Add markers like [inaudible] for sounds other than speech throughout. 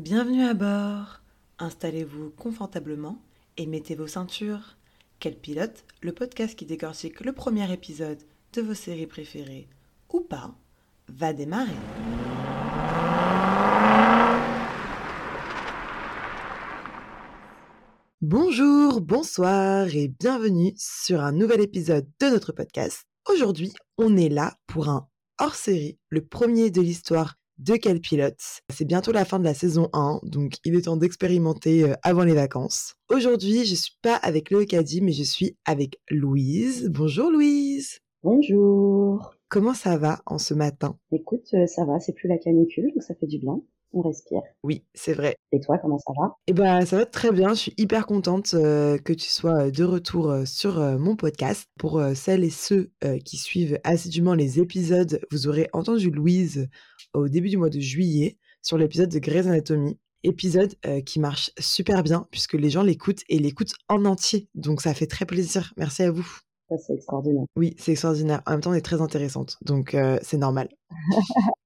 Bienvenue à bord. Installez-vous confortablement et mettez vos ceintures. Quel pilote, le podcast qui décortique le premier épisode de vos séries préférées ou pas, va démarrer. Bonjour, bonsoir et bienvenue sur un nouvel épisode de notre podcast. Aujourd'hui, on est là pour un hors-série, le premier de l'histoire de quel pilote. C'est bientôt la fin de la saison 1, donc il est temps d'expérimenter euh, avant les vacances. Aujourd'hui, je suis pas avec le Caddy, mais je suis avec Louise. Bonjour Louise. Bonjour. Comment ça va en ce matin? Écoute, euh, ça va, c'est plus la canicule, donc ça fait du bien on respire. Oui, c'est vrai. Et toi, comment ça va? Eh ben, ça va très bien. Je suis hyper contente euh, que tu sois de retour euh, sur mon podcast. Pour celles et ceux qui suivent assidûment les épisodes, vous aurez entendu Louise au début du mois de juillet sur l'épisode de Grey's Anatomy. Épisode qui marche super bien puisque les gens l'écoutent et l'écoutent en entier. Donc ça fait très plaisir. Merci à vous. Ça, c'est extraordinaire. Oui, c'est extraordinaire. En même temps, on est très intéressante. Donc c'est normal. [laughs]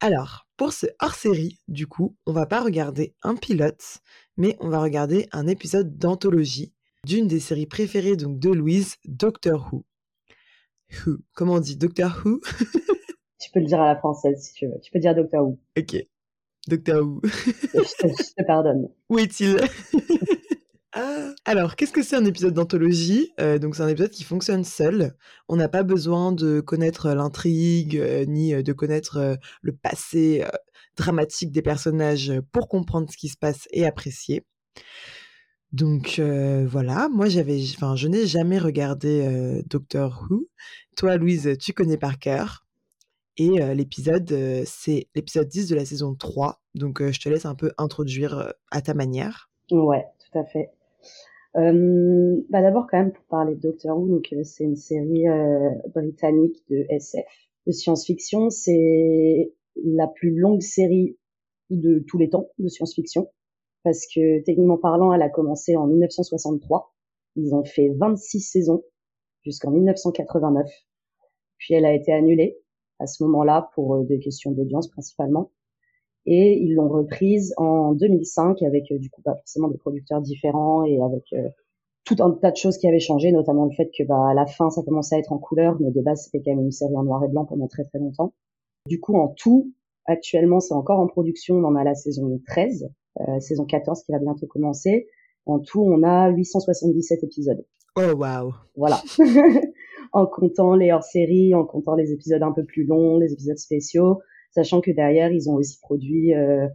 Alors, pour ce hors-série, du coup, on va pas regarder un pilote, mais on va regarder un épisode d'anthologie d'une des séries préférées donc de Louise, Doctor Who. Who? Comment on dit? Doctor Who? [laughs] Tu peux le dire à la française si tu veux. Tu peux dire Doctor Who. Ok. Doctor Who. je, te, je te pardonne. [laughs] Où est-il? [laughs] Ah. Alors, qu'est-ce que c'est un épisode d'anthologie? Euh, Donc, c'est un épisode qui fonctionne seul. On n'a pas besoin de connaître l'intrigue euh, ni euh, de connaître le passé dramatique des personnages pour comprendre ce qui se passe et apprécier. Donc voilà, moi j'avais, enfin, je n'ai jamais regardé Doctor Who. Toi, Louise, tu connais par cœur. Et l'épisode, c'est l'épisode 10 de la saison 3. Donc je te laisse un peu introduire à ta manière. Ouais, tout à fait. Euh, bah D'abord, quand même, pour parler de Doctor Who, donc euh, c'est une série euh, britannique de SF, de science-fiction. C'est la plus longue série de tous les temps de science-fiction, parce que techniquement parlant, elle a commencé en 1963. Ils ont fait 26 saisons jusqu'en 1989. Puis elle a été annulée à ce moment-là pour des questions d'audience principalement et ils l'ont reprise en 2005 avec euh, du coup pas forcément des producteurs différents et avec euh, tout un tas de choses qui avaient changé, notamment le fait que bah à la fin ça commençait à être en couleur, mais de base c'était quand même une série en noir et blanc pendant très très longtemps. Du coup en tout, actuellement c'est encore en production, on en a la saison 13, euh, saison 14 qui va bientôt commencer. En tout on a 877 épisodes. Oh waouh. Voilà. [laughs] en comptant les hors-séries, en comptant les épisodes un peu plus longs, les épisodes spéciaux sachant que derrière, ils ont aussi produit euh,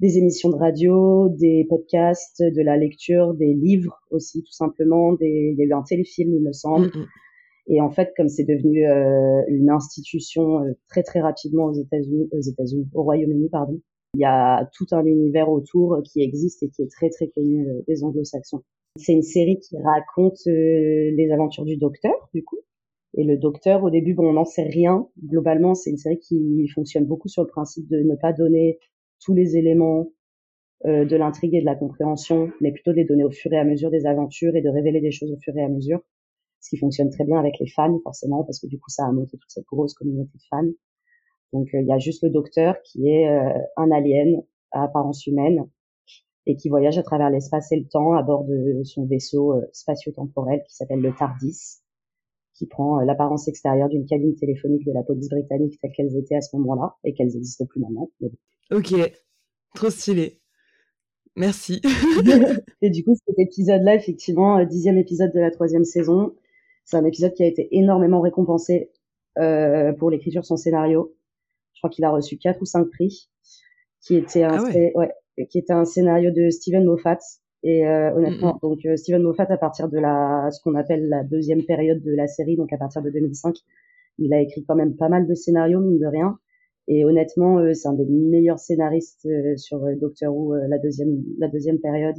des émissions de radio, des podcasts, de la lecture, des livres aussi, tout simplement. Des... Il y a eu un téléfilm, il me semble. Mm, mm. Et en fait, comme c'est devenu euh, une institution euh, très très rapidement aux États-Unis, aux États-Unis, au Royaume-Uni, pardon, il y a tout un univers autour qui existe et qui est très très connu des Anglo-Saxons. C'est une série qui raconte les aventures du Docteur, du coup, et le docteur, au début, bon, on n'en sait rien. Globalement, c'est une série qui fonctionne beaucoup sur le principe de ne pas donner tous les éléments euh, de l'intrigue et de la compréhension, mais plutôt de les donner au fur et à mesure des aventures et de révéler des choses au fur et à mesure. Ce qui fonctionne très bien avec les fans, forcément, parce que du coup, ça a monté toute cette grosse communauté de fans. Donc, euh, il y a juste le docteur qui est euh, un alien à apparence humaine et qui voyage à travers l'espace et le temps à bord de son vaisseau spatio-temporel qui s'appelle le TARDIS qui prend euh, l'apparence extérieure d'une cabine téléphonique de la police britannique telle qu'elles étaient à ce moment-là et qu'elles n'existent plus maintenant. Ok, trop stylé. Merci. [laughs] [laughs] et du coup, cet épisode-là, effectivement, euh, dixième épisode de la troisième saison, c'est un épisode qui a été énormément récompensé euh, pour l'écriture de son scénario. Je crois qu'il a reçu quatre ou cinq prix, qui était un, ah ouais. Qui était un scénario de Steven Moffat, et euh, honnêtement, mm, donc euh, Steven Moffat, à partir de la ce qu'on appelle la deuxième période de la série, donc à partir de 2005, il a écrit quand même pas mal de scénarios mine de rien. Et honnêtement, euh, c'est un des meilleurs scénaristes sur Doctor Who la deuxième la deuxième période.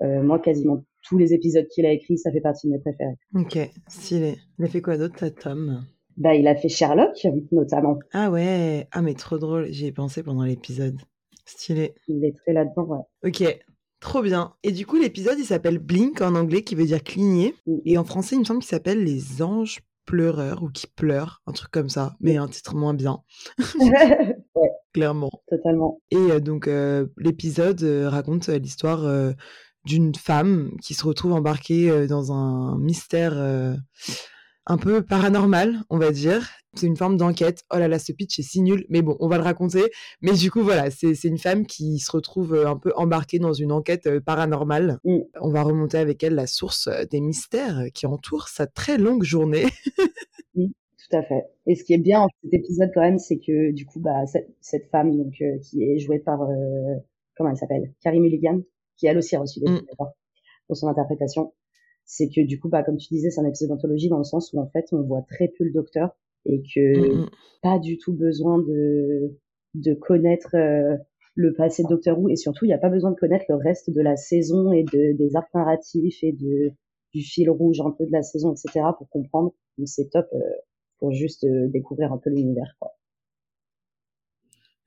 moi, quasiment tous les épisodes qu'il a écrits, ça fait partie de mes préférés. Ok, stylé. Il a fait quoi d'autre, Tom Bah, il a fait Sherlock, notamment. Ah ouais, ah mais trop drôle. J'y ai pensé pendant l'épisode. Stylé. Il est très là-dedans, ouais. Ok, Trop bien. Et du coup, l'épisode, il s'appelle Blink en anglais, qui veut dire cligner. Mm. Et en français, il me semble qu'il s'appelle Les anges pleureurs ou qui pleurent, un truc comme ça, mais un titre moins bien. [laughs] ouais. clairement. Totalement. Et donc, l'épisode raconte l'histoire d'une femme qui se retrouve embarquée dans un mystère un peu paranormal, on va dire. C'est une forme d'enquête. Oh là là, ce pitch est si nul, mais bon, on va le raconter. Mais du coup, voilà, c'est une femme qui se retrouve un peu embarquée dans une enquête paranormale. Mmh. On va remonter avec elle la source des mystères qui entourent sa très longue journée. [laughs] oui, tout à fait. Et ce qui est bien dans cet épisode quand même, c'est que du coup, bah, cette, femme donc qui est jouée par comment elle s'appelle, Carrie Mulligan, qui elle aussi a reçu des mmh. pour son interprétation c'est que du coup, bah, comme tu disais, c'est un épisode d'anthologie dans le sens où en fait, on voit très peu le docteur et que mmh pas du tout besoin de de connaître euh, le passé de Docteur Who et surtout, il n'y a pas besoin de connaître le reste de la saison et de, des arcs narratifs et de du fil rouge un peu de la saison, etc. pour comprendre. c'est top euh, pour juste euh, découvrir un peu l'univers, quoi.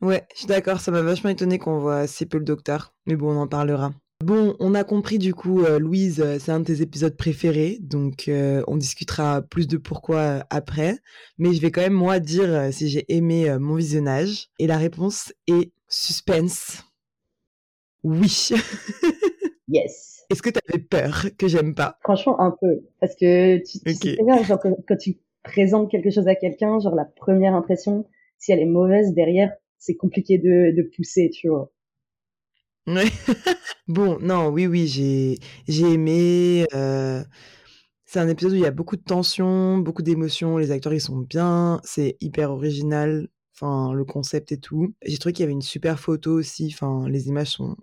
Ouais, je suis d'accord, ça m'a vachement étonné qu'on voit si peu le docteur, mais bon, on en parlera. Bon, on a compris du coup, euh, Louise, euh, c'est un de tes épisodes préférés, donc euh, on discutera plus de pourquoi après. Mais je vais quand même moi dire si j'ai aimé mon visionnage. Et la réponse est suspense. Oui. [laughs] yes. Est-ce que tu avais peur que j'aime pas? Franchement, un peu. Parce que tu, sais bien, genre, quand, tu présentes quelque chose à quelqu'un, genre la première impression, si elle est mauvaise derrière, c'est compliqué de, de pousser, tu vois. Ouais. [laughs] Bon, non, oui, oui, j'ai aimé, c'est un épisode où il y a beaucoup de tension, beaucoup d'émotions, les acteurs, ils sont bien, c'est hyper original, enfin, le concept et tout. J'ai trouvé qu'il y avait une super photo aussi, enfin, les images sont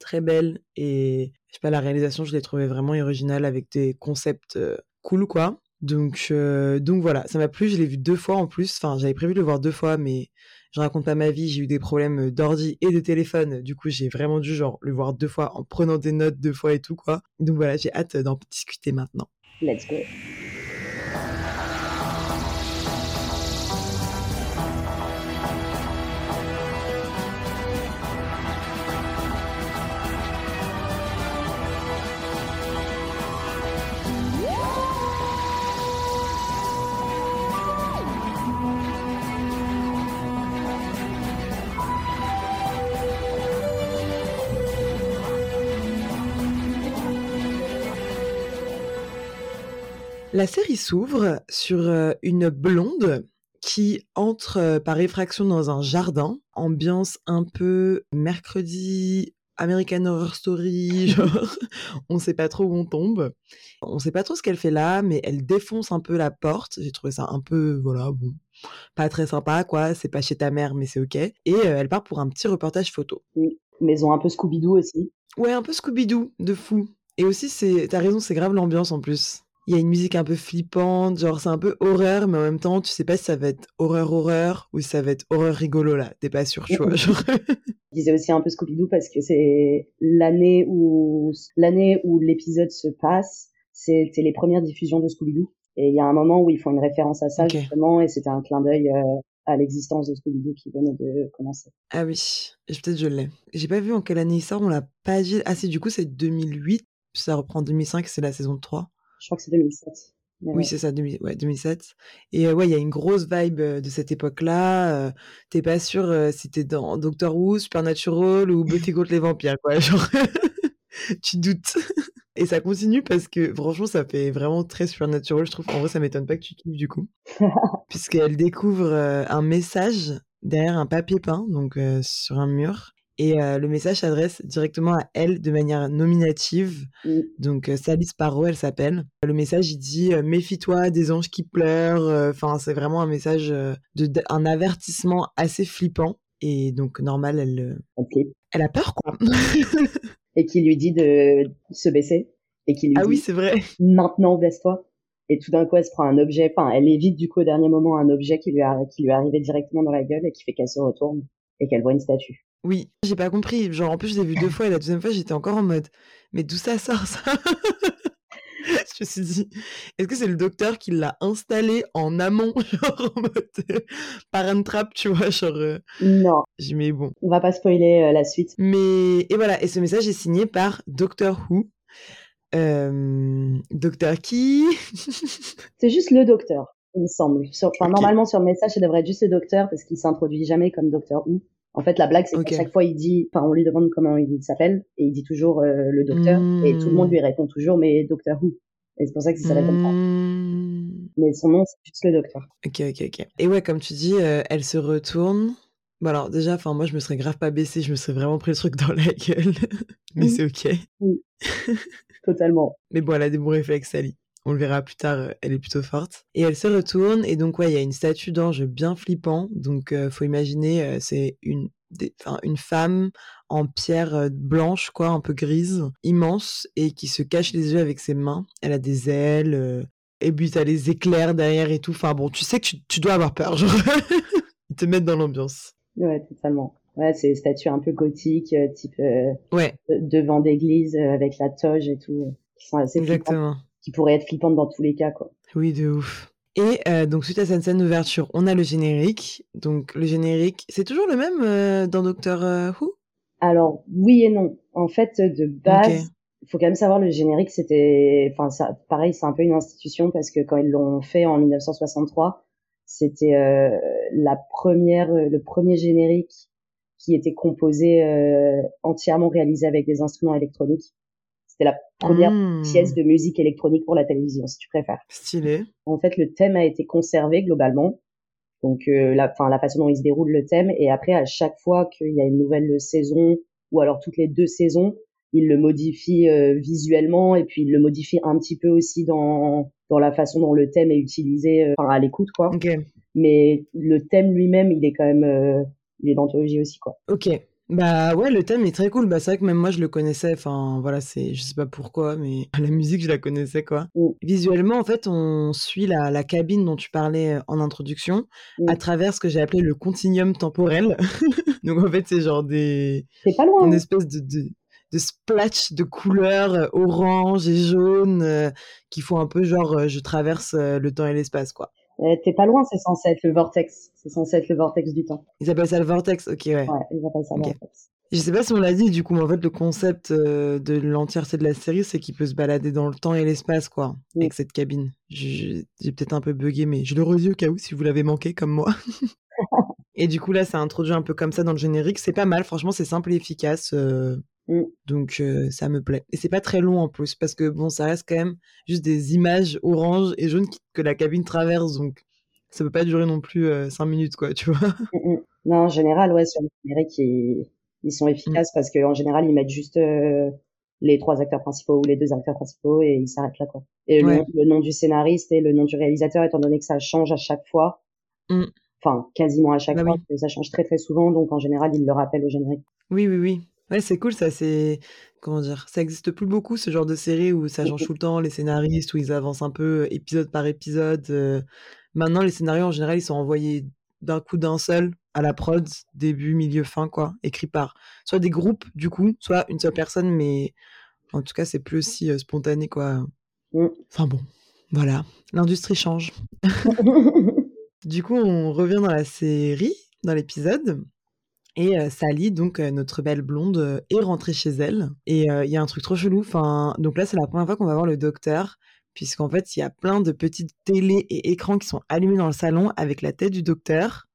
très belles et je sais pas, la réalisation, je l'ai trouvée vraiment originale avec des concepts, cool, quoi. Donc donc voilà, ça m'a plu, je l'ai vu deux fois en plus, enfin, j'avais prévu de le voir deux fois mais je raconte pas ma vie, j'ai eu des problèmes d'ordi et de téléphone. Du coup, j'ai vraiment dû genre le voir deux fois en prenant des notes deux fois et tout quoi. Donc voilà, j'ai hâte d'en discuter maintenant. Let's go. La série s'ouvre sur une blonde qui entre par effraction dans un jardin, ambiance un peu mercredi American Horror Story, [laughs] genre on sait pas trop où on tombe. On sait pas trop ce qu'elle fait là, mais elle défonce un peu la porte. J'ai trouvé ça un peu, voilà, bon, pas très sympa, quoi. C'est pas chez ta mère, mais c'est ok. Et elle part pour un petit reportage photo. Oui, maison un peu Scooby-Doo aussi. Ouais, un peu Scooby-Doo, de fou. Et aussi, c'est, t'as raison, c'est grave l'ambiance en plus il y a une musique un peu flippante, genre c'est un peu horreur, mais en même temps, tu sais pas si ça va être horreur horreur ou si ça va être horreur rigolo là. T'es pas sûr, tu vois. Genre... [laughs] Je disais aussi un peu Scooby-Doo parce que c'est l'année où l'année où l'épisode se passe, c'était les premières diffusions de Scooby-Doo. Et il y a un moment où ils font une référence à ça justement, et c'était un clin d'œil euh, à l'existence de Scooby-Doo qui venait de commencer. Ah oui, peut-être je l'ai. J'ai pas vu en quelle année il sort, on l'a pas dit. Ah c'est du coup c'est 2008, ça reprend 2005, c'est la saison 3. Je crois que c'est 2007. oui, c'est ça, ouais, 2007. Et ouais, il y a une grosse vibe de cette époque-là. t'es pas sûr si t'es dans Doctor Who, Supernatural ou Buffy contre les vampires, quoi. [laughs] Genre, tu doutes. Et ça continue parce que franchement, ça fait vraiment très Supernatural, je trouve. En vrai, ça m'étonne pas que tu kiffes du coup. [laughs] Puisqu'elle découvre un message derrière un papier peint, donc sur un mur. Et le message s'adresse directement à elle de manière nominative. Mmh. Donc, Salice Parro, elle s'appelle. Le message, il dit Méfie-toi des anges qui pleurent. Enfin, c'est vraiment un message, de, un avertissement assez flippant. Et donc, normal, elle, elle a peur, quoi. et qui lui dit de se baisser. Et qui lui ah oui, c'est vrai. Maintenant, baisse-toi. Et tout d'un coup, elle se prend un objet. Enfin, elle évite du coup au dernier moment un objet qui lui, a, qui lui est arrivé directement dans la gueule et qui fait qu'elle se retourne et qu'elle voit une statue. Oui, j'ai pas compris. Genre, en plus, je l'ai vu deux fois et la deuxième fois, j'étais encore en mode, mais d'où ça sort ça? [laughs] Je me suis dit, est-ce que c'est le docteur qui l'a installé en amont, [laughs] genre en mode parent trap, tu vois, genre. Euh, non. J'ai mais bon. On va pas spoiler euh, la suite. Mais et voilà, et ce message est signé par Doctor Who. Euh... Docteur qui? [laughs] C'est juste le docteur. Il me semble. Sur, Normalement, sur le message, ça devrait être juste le docteur parce qu'il s'introduit jamais comme docteur Who. En fait, la blague, c'est qu'à chaque fois, il dit, enfin, on lui demande comment il s'appelle et il dit toujours euh, le docteur et tout le monde lui répond toujours, mais docteur Who? Et c'est pour ça que ça s'appelle comme ça. Hmm. Mais son nom, c'est juste le docteur. Ok, ok, ok. Et ouais, comme tu dis, euh, elle se retourne. Bon alors déjà, enfin moi je me serais grave pas baissée, je me serais vraiment pris le truc dans la [laughs] gueule. Mais c'est ok. Oui. [laughs] Totalement. Mais bon, elle a des bons réflexes, Sally. On le verra plus tard, euh, elle est plutôt forte. Et elle se retourne, et donc ouais, il y a une statue d'ange bien flippant. Donc euh, faut imaginer, c'est une, une femme en pierre blanche, quoi, un peu grise, immense, et qui se cache les yeux avec ses mains. Elle a des ailes, et puis t'as les éclairs derrière et tout. Enfin bon, tu sais que tu, dois avoir peur, genre. [laughs] Ils te mettent dans l'ambiance. Ouais, totalement. Ouais, c'est des statues un peu gothiques, type ouais. devant d'église avec la toge et tout, qui sont assez Exactement. Qui pourraient être flippantes dans tous les cas, quoi. Oui, de ouf. Et donc suite à cette scène d'ouverture, on a le générique. Donc le générique, c'est toujours le même dans Doctor Who? Alors oui et non. En fait, de base, il faut quand même savoir le générique, c'était, enfin ça, pareil, c'est un peu une institution parce que quand ils l'ont fait en 1963, c'était euh, la première, le premier générique qui était composé euh, entièrement réalisé avec des instruments électroniques. C'était la première mmh. pièce de musique électronique pour la télévision, si tu préfères. Stylé. En fait, le thème a été conservé globalement, donc euh, la, enfin la façon dont il se déroule le thème et après à chaque fois qu'il y a une nouvelle saison ou alors toutes les deux saisons, il le modifie euh, visuellement et puis il le modifie un petit peu aussi dans dans la façon dont le thème est utilisé euh, à l'écoute quoi. Mais le thème lui-même, il est quand même il est d'anthologie aussi quoi. OK. Bah ouais, le thème est très cool. Bah c'est vrai que même moi je le connaissais. Enfin voilà, c'est je sais pas pourquoi, mais [laughs] la musique je la connaissais quoi. Mm. Visuellement en fait, on suit la, la, cabine dont tu parlais euh, en introduction mm. à travers ce que j'ai appelé le continuum temporel. [laughs] Donc en fait c'est genre des c'est pas loin. Une hein. espèce de, de, de splash de couleurs euh, orange et jaune euh, qui font un peu genre je traverse le temps et l'espace quoi. Euh, t'es pas loin, c'est censé être le vortex. C'est censé être le vortex du temps. Ils appellent ça le vortex, ok, ouais. Ouais, ils appellent ça le vortex. Je sais pas si on l'a dit, du coup, mais en fait, le concept euh, de l'entièreté de la série, c'est qu'il peut se balader dans le temps et l'espace, quoi, avec cette cabine. J'ai peut-être un peu bugué, mais je le redis au cas où, si vous l'avez manqué, comme moi. [laughs] et du coup, là, ça introduit un peu comme ça dans le générique. C'est pas mal, franchement, c'est simple et efficace. Euh, Mmh. Donc ça me plaît. Et c'est pas très long en plus parce que bon, ça reste quand même juste des images orange et jaune que la cabine traverse, donc ça peut pas durer non plus 5 minutes quoi, tu vois. Mmh, mmh. Non, en général, ouais, sur le numérique, ils, ils sont efficaces parce qu'en général, ils mettent juste les trois acteurs principaux ou les deux acteurs principaux et ils s'arrêtent là quoi. Et le, nom, du scénariste et le nom du réalisateur, étant donné que ça change à chaque fois. Enfin, quasiment à chaque bah fois, ça change très très souvent, donc en général, ils le rappellent au générique. Oui, oui, oui. Ouais, c'est cool, ça, c'est comment dire? Ça existe plus beaucoup ce genre de série où ça change tout le temps, les scénaristes, où ils avancent un peu épisode par épisode. Maintenant, les scénarios en général, ils sont envoyés d'un coup d'un seul à la prod, début, milieu, fin, quoi, écrit par soit des groupes, du coup, soit une seule personne, mais en tout cas, c'est plus aussi spontané, quoi. Mmh. Enfin bon, voilà, l'industrie change. [laughs] Du coup, on revient dans la série, dans l'épisode. Et Sally, donc notre belle blonde, est rentrée chez elle. Et il y a un truc trop chelou. Enfin, donc là, c'est la première fois qu'on va voir le docteur, puisqu'en fait, il y a plein de petites télés et écrans qui sont allumés dans le salon avec la tête du docteur.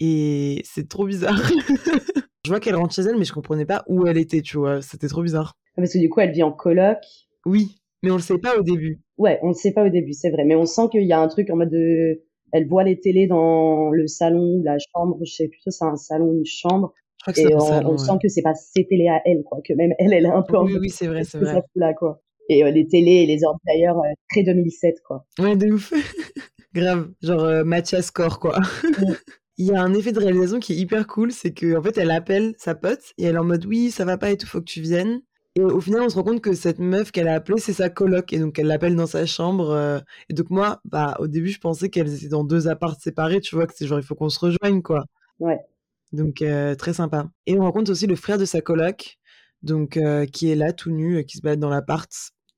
Et c'est trop bizarre. [laughs] je vois qu'elle rentre chez elle, mais je comprenais pas où elle était, tu vois. C'était trop bizarre. Ah, parce que du coup, elle vit en coloc. Oui, mais on le sait pas au début. Ouais, on le sait pas au début, c'est vrai. Mais on sent qu'il y a un truc en mode de elle voit les télés dans le salon, la chambre, je sais plutôt c'est un salon, une chambre. Je crois que et on, salon, on sent que c'est pas ses télés à elle, quoi, que même elle, elle est un peu. Oui, oui, c'est vrai, c'est vrai. là, quoi. Et euh, les télés et les ordres d'ailleurs euh, très 2007, quoi. Ouais, de ouf. [laughs] Grave, genre euh, Mathias Score, quoi. [laughs] Il y a un effet de réalisation qui est hyper cool, c'est que en fait elle appelle sa pote et elle est en mode oui ça va pas et tout, faut que tu viennes. Et au final, on se rend compte que cette meuf qu'elle a appelée, c'est sa coloc. Et donc, elle l'appelle dans sa chambre. Euh, et donc, moi, bah, au début, je pensais qu'elles étaient dans deux apparts séparés. Tu vois, que c'est genre, il faut qu'on se rejoigne, quoi. Ouais. Donc, euh, très sympa. Et on rencontre aussi le frère de sa coloc, donc, euh, qui est là, tout nu, qui se balade dans l'appart.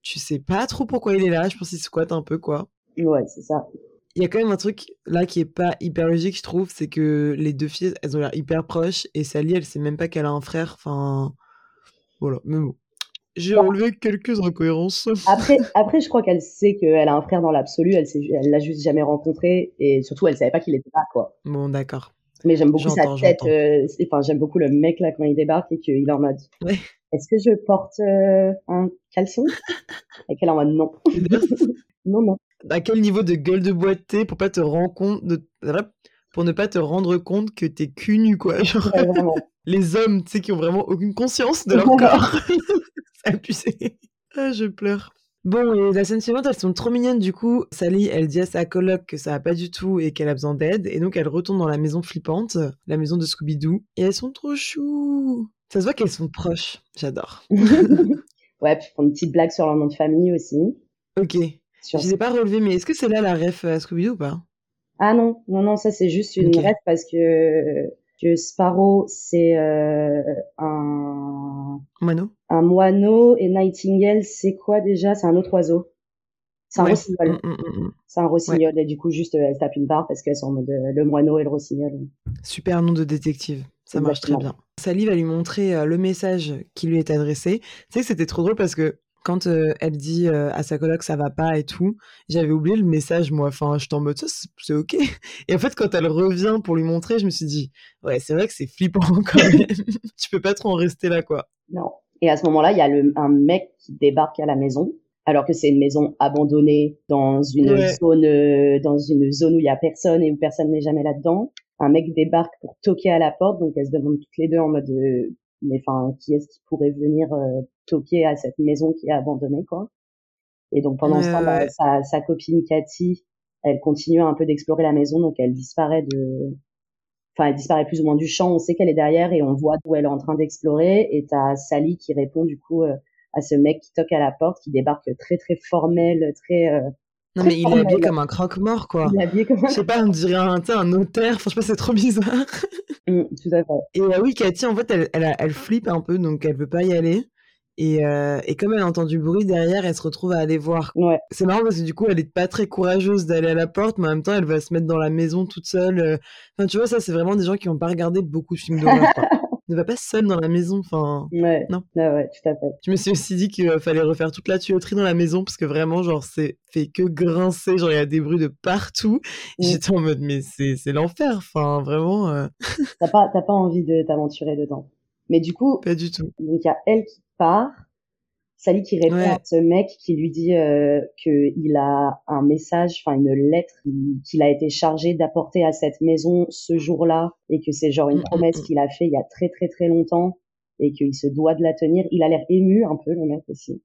Tu sais pas trop pourquoi il est là. Je pense qu'il squatte un peu, quoi. Ouais, c'est ça. Il y a quand même un truc là qui est pas hyper logique, je trouve, c'est que les deux filles, elles ont l'air hyper proches. Et Sally, elle sait même pas qu'elle a un frère. Enfin, voilà. Mais bon J'ai enlevé quelques incohérences. [laughs] Après, après, je crois qu'elle sait qu'elle a un frère dans l'absolu. Elle elle l'a juste jamais rencontré et surtout, elle savait pas qu'il était là, quoi. Bon, d'accord. Mais j'aime beaucoup sa tête. Euh, enfin, j'aime beaucoup le mec là quand il débarque et qu'il est en mode. Est-ce que je porte euh, un caleçon? [laughs] Et qu'elle est en mode non. [laughs] non, non. À quel niveau de gueule de boîte t'es pour pas te rendre compte de pour ne pas te rendre compte que t'es cul nu quoi. [laughs] les hommes, tu sais, qui ont vraiment aucune conscience de leur corps. [laughs] Ah, je pleure. Bon, et la scène suivante, elles sont trop mignonnes. Du coup, Sally, elle dit à sa coloc que ça va pas du tout et qu'elle a besoin d'aide. Et donc, elle retourne dans la maison flippante, la maison de Scooby-Doo. Et elles sont trop chou. Ça se voit qu'elles sont proches. J'adore. [laughs] ouais, puis font une petite blague sur leur nom de famille aussi. Ok. Je ne ai pas relevé, mais est-ce que c'est là la ref à Scooby-Doo ou pas? Ah non, non, non, ça c'est juste une ref parce que que Sparrow c'est euh, un moineau. Un moineau et Nightingale c'est quoi déjà? C'est un autre oiseau. C'est un rossignol. Mm, mm, mm, c'est un rossignol et du coup juste elle tape une barre parce qu'elles sont en mode euh, le moineau et le rossignol. Super nom de détective. Ça marche très bien. Sally va lui montrer euh, le message qui lui est adressé. Tu sais que c'était trop drôle parce que quand elle dit à sa coloc ça va pas et tout, j'avais oublié le message moi. Enfin, je en mode ça, c'est ok. [laughs] Et en fait, quand elle revient pour lui montrer, je me suis dit ouais, c'est vrai que c'est flippant [laughs] quand même. [laughs] tu peux pas trop en rester là quoi. Non. Et à ce moment-là, il y a le, un mec qui débarque à la maison, alors que c'est une maison abandonnée dans une zone dans une zone où il y a personne et où personne n'est jamais là-dedans. Un mec débarque pour toquer à la porte, donc elles se demandent toutes les deux en mode mais enfin, qui est-ce qui pourrait venir euh, toquer à cette maison qui est abandonnée, quoi. Et donc pendant ce temps, bah, sa, sa, copine Cathy, elle continue un peu d'explorer la maison, donc elle disparaît de, enfin elle disparaît plus ou moins du champ. On sait qu'elle est derrière et on voit où elle est en train d'explorer. Et t'as Sally qui répond du coup euh, à ce mec qui toque à la porte, qui débarque très très formel, très euh, non, mais il est habillé comme un croque-mort, quoi. Il est habillé comme un... Je sais pas, on dirait un, un notaire. Franchement, c'est trop bizarre. Mmh, tout à fait. Et euh, oui, Cathy, en fait, elle, elle, elle, flippe un peu, donc elle veut pas y aller. Et, euh, et comme elle entend du bruit derrière, elle se retrouve à aller voir. Ouais. C'est marrant parce que du coup, elle est pas très courageuse d'aller à la porte, mais en même temps, elle va se mettre dans la maison toute seule. Euh. Enfin, tu vois, ça, c'est vraiment des gens qui n'ont pas regardé beaucoup de films d'horreur. ne [laughs] va pas seule dans la maison. Enfin, ouais. non. Ah ouais, tout à fait. Je me suis aussi dit qu'il fallait refaire toute la tuyauterie dans la maison parce que vraiment, genre, c'est fait que grincer. Genre, il y a des bruits de partout. Mm. J'étais en mode, mais c'est l'enfer. Enfin, vraiment. Euh... T'as pas, pas envie de t'aventurer dedans. Mais du coup. Pas du tout. Donc, il y a elle qui part. Sally qui répond à ce mec qui lui dit euh, qu'il a un message, enfin une lettre qu'il a été chargé d'apporter à cette maison ce jour-là et que c'est genre une mm, promesse qu'il a fait il y a très très très longtemps et qu'il se doit de la tenir. Il a l'air ému un peu le mec aussi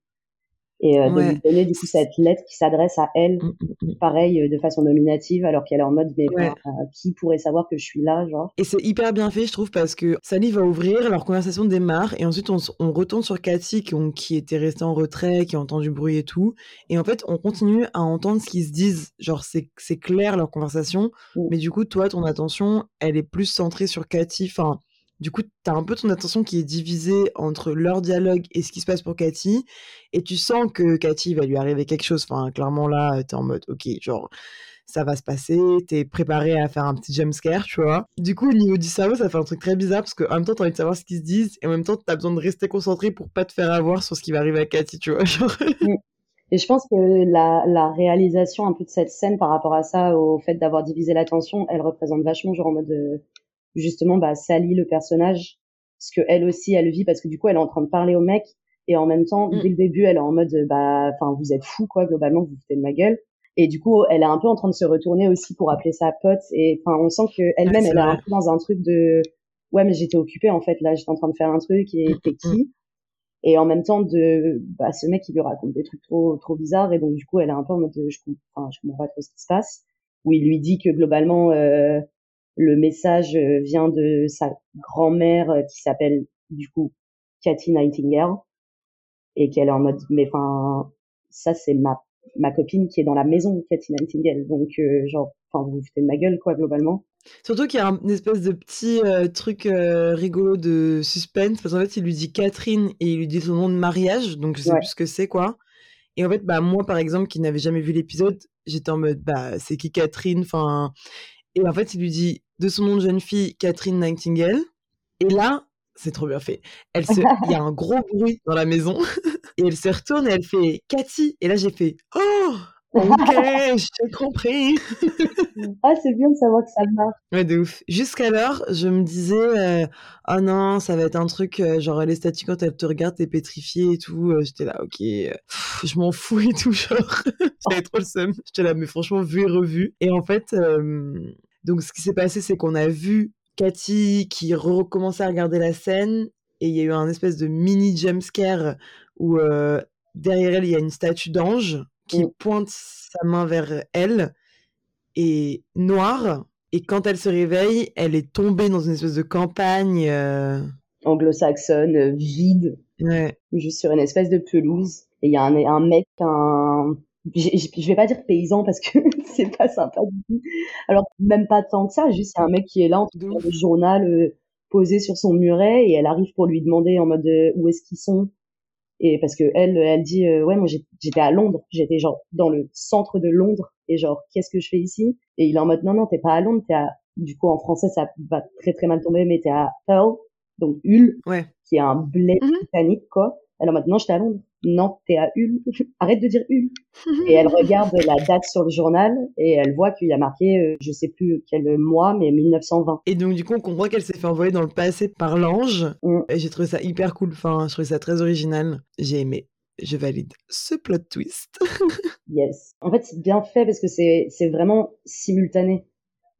et euh, de lui donner du coup cette lettre qui s'adresse à elle, mmh, mmh, mmh. pareil, euh, de façon nominative, alors qu'elle est en mode, mais euh, qui pourrait savoir que je suis là, genre. Et c'est hyper bien fait, je trouve, parce que Sally va ouvrir, leur conversation démarre, et ensuite on, on retourne sur Cathy, qui, qui était restée en retrait, qui a entendu bruit et tout, et en fait, on continue à entendre ce qu'ils se disent, genre, c'est clair leur conversation, mais du coup, toi, ton attention, elle est plus centrée sur Cathy, enfin, du coup, tu as un peu ton attention qui est divisée entre leur dialogue et ce qui se passe pour Cathy. Et tu sens que Cathy va lui arriver quelque chose. Enfin, clairement, là, tu es en mode, ok, genre, ça va se passer. Tu es préparé à faire un petit jumpscare, tu vois. Du coup, au niveau du cerveau, ça fait un truc très bizarre parce qu'en même temps, tu as envie de savoir ce qu'ils se disent. Et en même temps, tu as besoin de rester concentré pour pas te faire avoir sur ce qui va arriver à Cathy, tu vois. [laughs] Mm. Et je pense que la, réalisation un peu de cette scène par rapport à ça, au fait d'avoir divisé l'attention, elle représente vachement genre en mode de justement bah Sally le personnage ce que elle aussi elle vit parce que du coup elle est en train de parler au mec et en même temps mm. dès le début elle est en mode bah enfin vous êtes fou quoi globalement vous vous foutez de ma gueule. Et du coup elle est un peu en train de se retourner aussi pour appeler sa pote et enfin on sent que elle-même elle est un peu dans un truc de ouais mais j'étais occupée en fait là j'étais en train de faire un truc et mm, t'es mm, qui? Et en même temps de bah ce mec il lui raconte des trucs trop trop bizarres et donc du coup elle est un peu en mode je comprends je comprends pas trop ce qui se passe où il lui dit que globalement euh, le message euh, vient de sa grand-mère euh, qui s'appelle du coup Cathy Nightingale. Et qu'elle est en mode mais enfin ça c'est ma ma copine qui est dans la maison Cathy Nightingale. Donc euh, genre enfin vous vous foutez de ma gueule quoi globalement. Surtout qu'il y a une espèce de petit truc rigolo de suspense, parce qu'en fait, il lui dit Catherine et il lui dit son nom de mariage, donc je sais plus ce que c'est, quoi. Et en fait, bah, moi, par exemple, qui n'avais jamais vu l'épisode, j'étais en mode, bah, c'est qui Catherine? Enfin, et en fait, il lui dit de son nom de jeune fille, Catherine Nightingale. Et là, c'est trop bien fait. Elle se... [laughs] Il y a un gros bruit dans la maison. [laughs] Et elle se retourne et elle fait Cathy. Et là, j'ai fait Oh Ok, [laughs] j'ai compris. [laughs] ah, c'est bien de savoir que ça marche. Ouais, de ouf. Jusqu'alors, je me disais, euh, oh non, ça va être un truc, euh, genre les statues quand elles te regardent, t'es pétrifié et tout. Euh, j'étais là, ok, je m'en fous et tout, [laughs] genre. J'avais trop le seum. J'étais là, mais franchement, vu et revu. Et en fait, donc ce qui s'est passé, c'est qu'on a vu Cathy qui recommençait à regarder la scène et il y a eu un espèce de mini jumpscare où derrière elle, il y a une statue d'ange qui mmh. pointe sa main vers elle est noire. Et quand elle se réveille, elle est tombée dans une espèce de campagne. Euh, Anglo-saxonne, euh, vide. Juste sur une espèce de pelouse. Et il y a un, un mec, un. Je vais pas dire paysan parce que [laughs] c'est pas sympa du tout. Alors, même pas tant que ça, juste il y a un mec qui est là en train de le journal euh, posé sur son muret et elle arrive pour lui demander en mode où est-ce qu'ils sont? Et parce que elle, elle dit euh, ouais moi j'étais à Londres, j'étais genre dans le centre de Londres. Et genre qu'est-ce que je fais ici? Et il est en mode non non t'es pas à Londres, t'es à du coup en français ça va très très mal tomber mais t'es à Hull donc Hull ouais. qui est un bled mmh britannique quoi. Mode non j'étais à Londres non, t'es à Hull. [laughs] Arrête de dire Hull. Et elle [laughs] regarde la date sur le journal et elle voit qu'il y a marqué, euh, je sais plus quel mois, mais 1920. Et donc, du coup, on comprend qu'elle s'est fait envoyer dans le passé par l'ange. Mm. Et j'ai trouvé ça hyper cool. Enfin, je trouvais ça très original. J'ai aimé. Je valide ce plot twist. [laughs] yes. En fait, c'est bien fait parce que c'est, c'est vraiment simultané.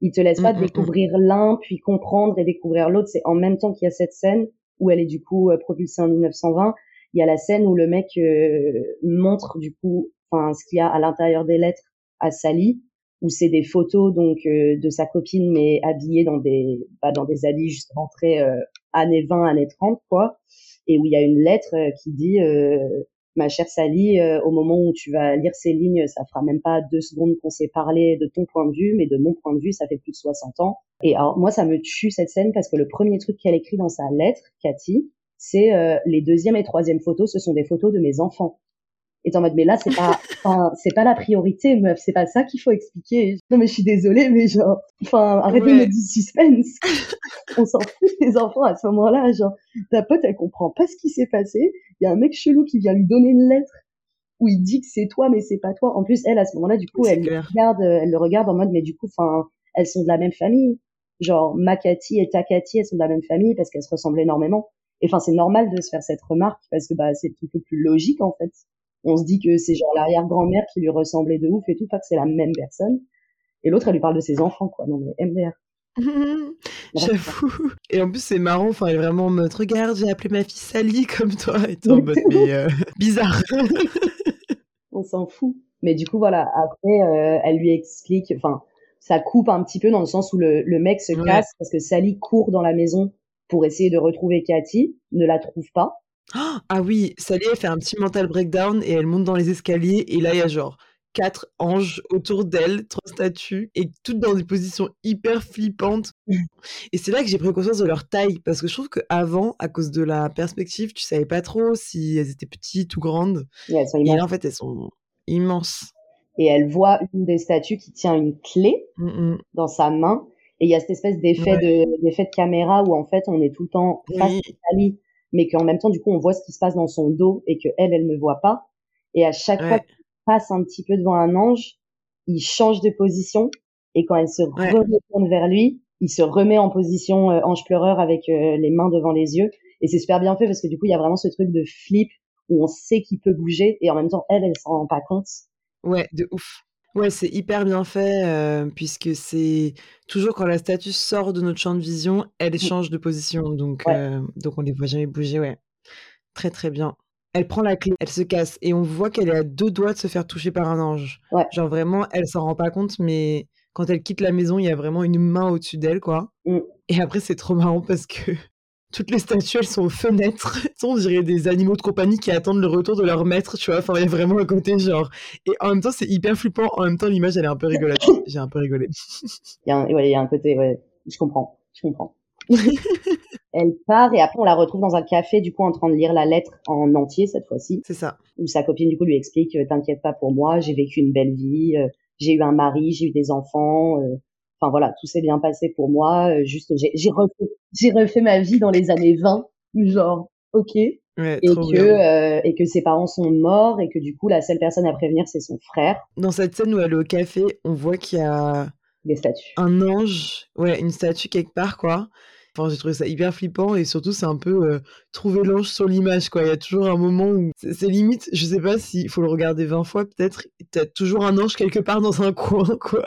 Il te laisse pas mm, mm, découvrir l'un, puis comprendre et découvrir l'autre. C'est en même temps qu'il y a cette scène où elle est du coup euh, propulsée en 1920 il y a la scène où le mec euh, montre du coup, enfin, ce qu'il y a à l'intérieur des lettres à Sally, où c'est des photos donc euh, de sa copine mais habillée dans des bah, dans des habits juste rentrés euh, années 20 années 30 quoi. Et où il y a une lettre qui dit ma chère Sally au moment où tu vas lire ces lignes ça fera même pas deux secondes qu'on s'est parlé de ton point de vue mais de mon point de vue ça fait plus de 60 ans et alors moi ça me tue cette scène parce que le premier truc qu'elle écrit dans sa lettre Cathy c'est euh, les deuxième et troisième photos, ce sont des photos de mes enfants. Et en mode, mais là, c'est pas, [laughs] c'est pas la priorité, meuf, c'est pas ça qu'il faut expliquer. Non, mais je suis désolée, mais genre, enfin, arrêtez ouais. de suspense. [laughs] On s'en fout des enfants à ce moment-là, genre, ta pote, elle comprend pas ce qui s'est passé. Il y a un mec chelou qui vient lui donner une lettre où il dit que c'est toi, mais c'est pas toi. En plus, elle, à ce moment-là, du coup, elle le regarde, elle le regarde en mode, mais du coup, enfin, elles sont de la même famille. Genre, ma Cathy et ta Cathy, elles sont de la même famille parce qu'elles se ressemblent énormément. Et enfin, c'est normal de se faire cette remarque parce que bah, c'est un peu plus logique en fait. On se dit que c'est genre l'arrière-grand-mère qui lui ressemblait de ouf et tout, pas que c'est la même personne. Et l'autre, elle lui parle de ses enfants, quoi. Non mais MDR. [laughs] J'avoue. Et en plus, c'est marrant. Enfin, elle est vraiment en mode Regarde, j'ai appelé ma fille Sally comme toi. Et en mode [laughs] Mais euh, bizarre. [laughs] On s'en fout. Mais du coup, voilà. Après, euh, elle lui explique. Enfin, ça coupe un petit peu dans le sens où le, le mec se casse parce que Sally court dans la maison pour essayer de retrouver Cathy, ne la trouve pas. Ah oui, Sally, elle fait un petit mental breakdown et elle monte dans les escaliers et là, il y a genre quatre anges autour d'elle, trois statues, et toutes dans des positions hyper flippantes. [laughs] Et c'est là que j'ai pris conscience de leur taille, parce que je trouve qu'avant, à cause de la perspective, tu savais pas trop si elles étaient petites ou grandes. Et, elles sont et là, en fait, elles sont immenses. Et elle voit une des statues qui tient une clé mmh dans sa main, et il y a cette espèce d'effet de de caméra où en fait on est tout le temps face à Sally, mais qu'en même temps du coup on voit ce qui se passe dans son dos et que elle elle ne voit pas. Et à chaque fois qu'il passe un petit peu devant un ange, il change de position et quand elle se retourne vers lui, il se remet en position euh, ange pleureur avec euh, les mains devant les yeux. Et c'est super bien fait parce que du coup il y a vraiment ce truc de flip où on sait qu'il peut bouger et en même temps elle elle s'en rend pas compte. Ouais, de ouf. Ouais, c'est hyper bien fait, euh, puisque c'est toujours quand la statue sort de notre champ de vision, elle mmh. change de position, donc euh, donc on les voit jamais bouger, ouais. Très, très bien. Elle prend la clé, elle se casse et on voit qu'elle est à deux doigts de se faire toucher par un ange. Genre vraiment, elle s'en rend pas compte, mais quand elle quitte la maison, il y a vraiment une main au-dessus d'elle, quoi. Mmh. Et après, c'est trop marrant parce que toutes les statues, elles sont aux fenêtres. [laughs] on dirait des animaux de compagnie qui attendent le retour de leur maître, tu vois. Enfin, il y a vraiment un côté genre. Et en même temps, c'est hyper flippant. En même temps, l'image, elle est un peu rigolote. [laughs] J'ai un peu rigolé. Il y, a un, ouais, il y a un côté, ouais. Je comprends. Je comprends. [laughs] elle part et après on la retrouve dans un café du coup en train de lire la lettre en entier cette fois-ci. C'est ça. Où sa copine du coup lui explique euh, t'inquiète pas pour moi, j'ai vécu une belle vie, euh, j'ai eu un mari, j'ai eu des enfants, euh, Enfin voilà, tout s'est bien passé pour moi. Euh, juste, j'ai refait, j'ai refait ma vie dans les années 20. Genre, ok. Ouais, et trop que bien. euh, et que ses parents sont morts et que du coup la seule personne à prévenir c'est son frère. Dans cette scène où elle est au café, on voit qu'il y a Des statues. un ange, ouais, une statue quelque part, quoi. Enfin, j'ai trouvé ça hyper flippant et surtout, c'est un peu euh, trouver l'ange sur l'image, quoi. Il y a toujours un moment où c'est c'est limite, je sais pas s'il faut le regarder 20 fois, peut-être. T'as toujours un ange quelque part dans un [laughs] coin, quoi.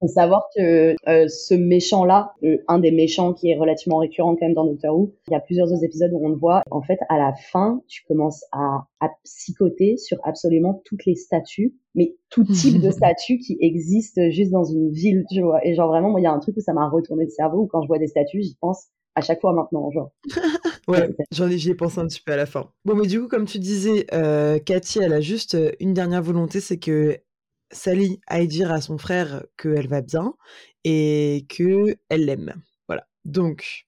Faut savoir que euh, ce méchant-là, euh, un des méchants qui est relativement récurrent quand même dans Doctor Who, il y a plusieurs autres épisodes où on le voit. En fait, à la fin, tu commences à, à psychoter sur absolument toutes les statues, mais tout type de [laughs] statues qui existent juste dans une ville, tu vois. Et genre vraiment, moi, il y a un truc où ça m'a retourné le cerveau, où quand je vois des statues, j'y pense à chaque fois maintenant, genre. [laughs] Ouais, j'en ai, j'y ai pensé un petit peu à la fin. Bon, mais du coup, comme tu disais, euh, Cathy, elle a juste euh, une dernière volonté, c'est que Sally aille dire à son frère qu'elle va bien et que elle l'aime. Voilà. Donc,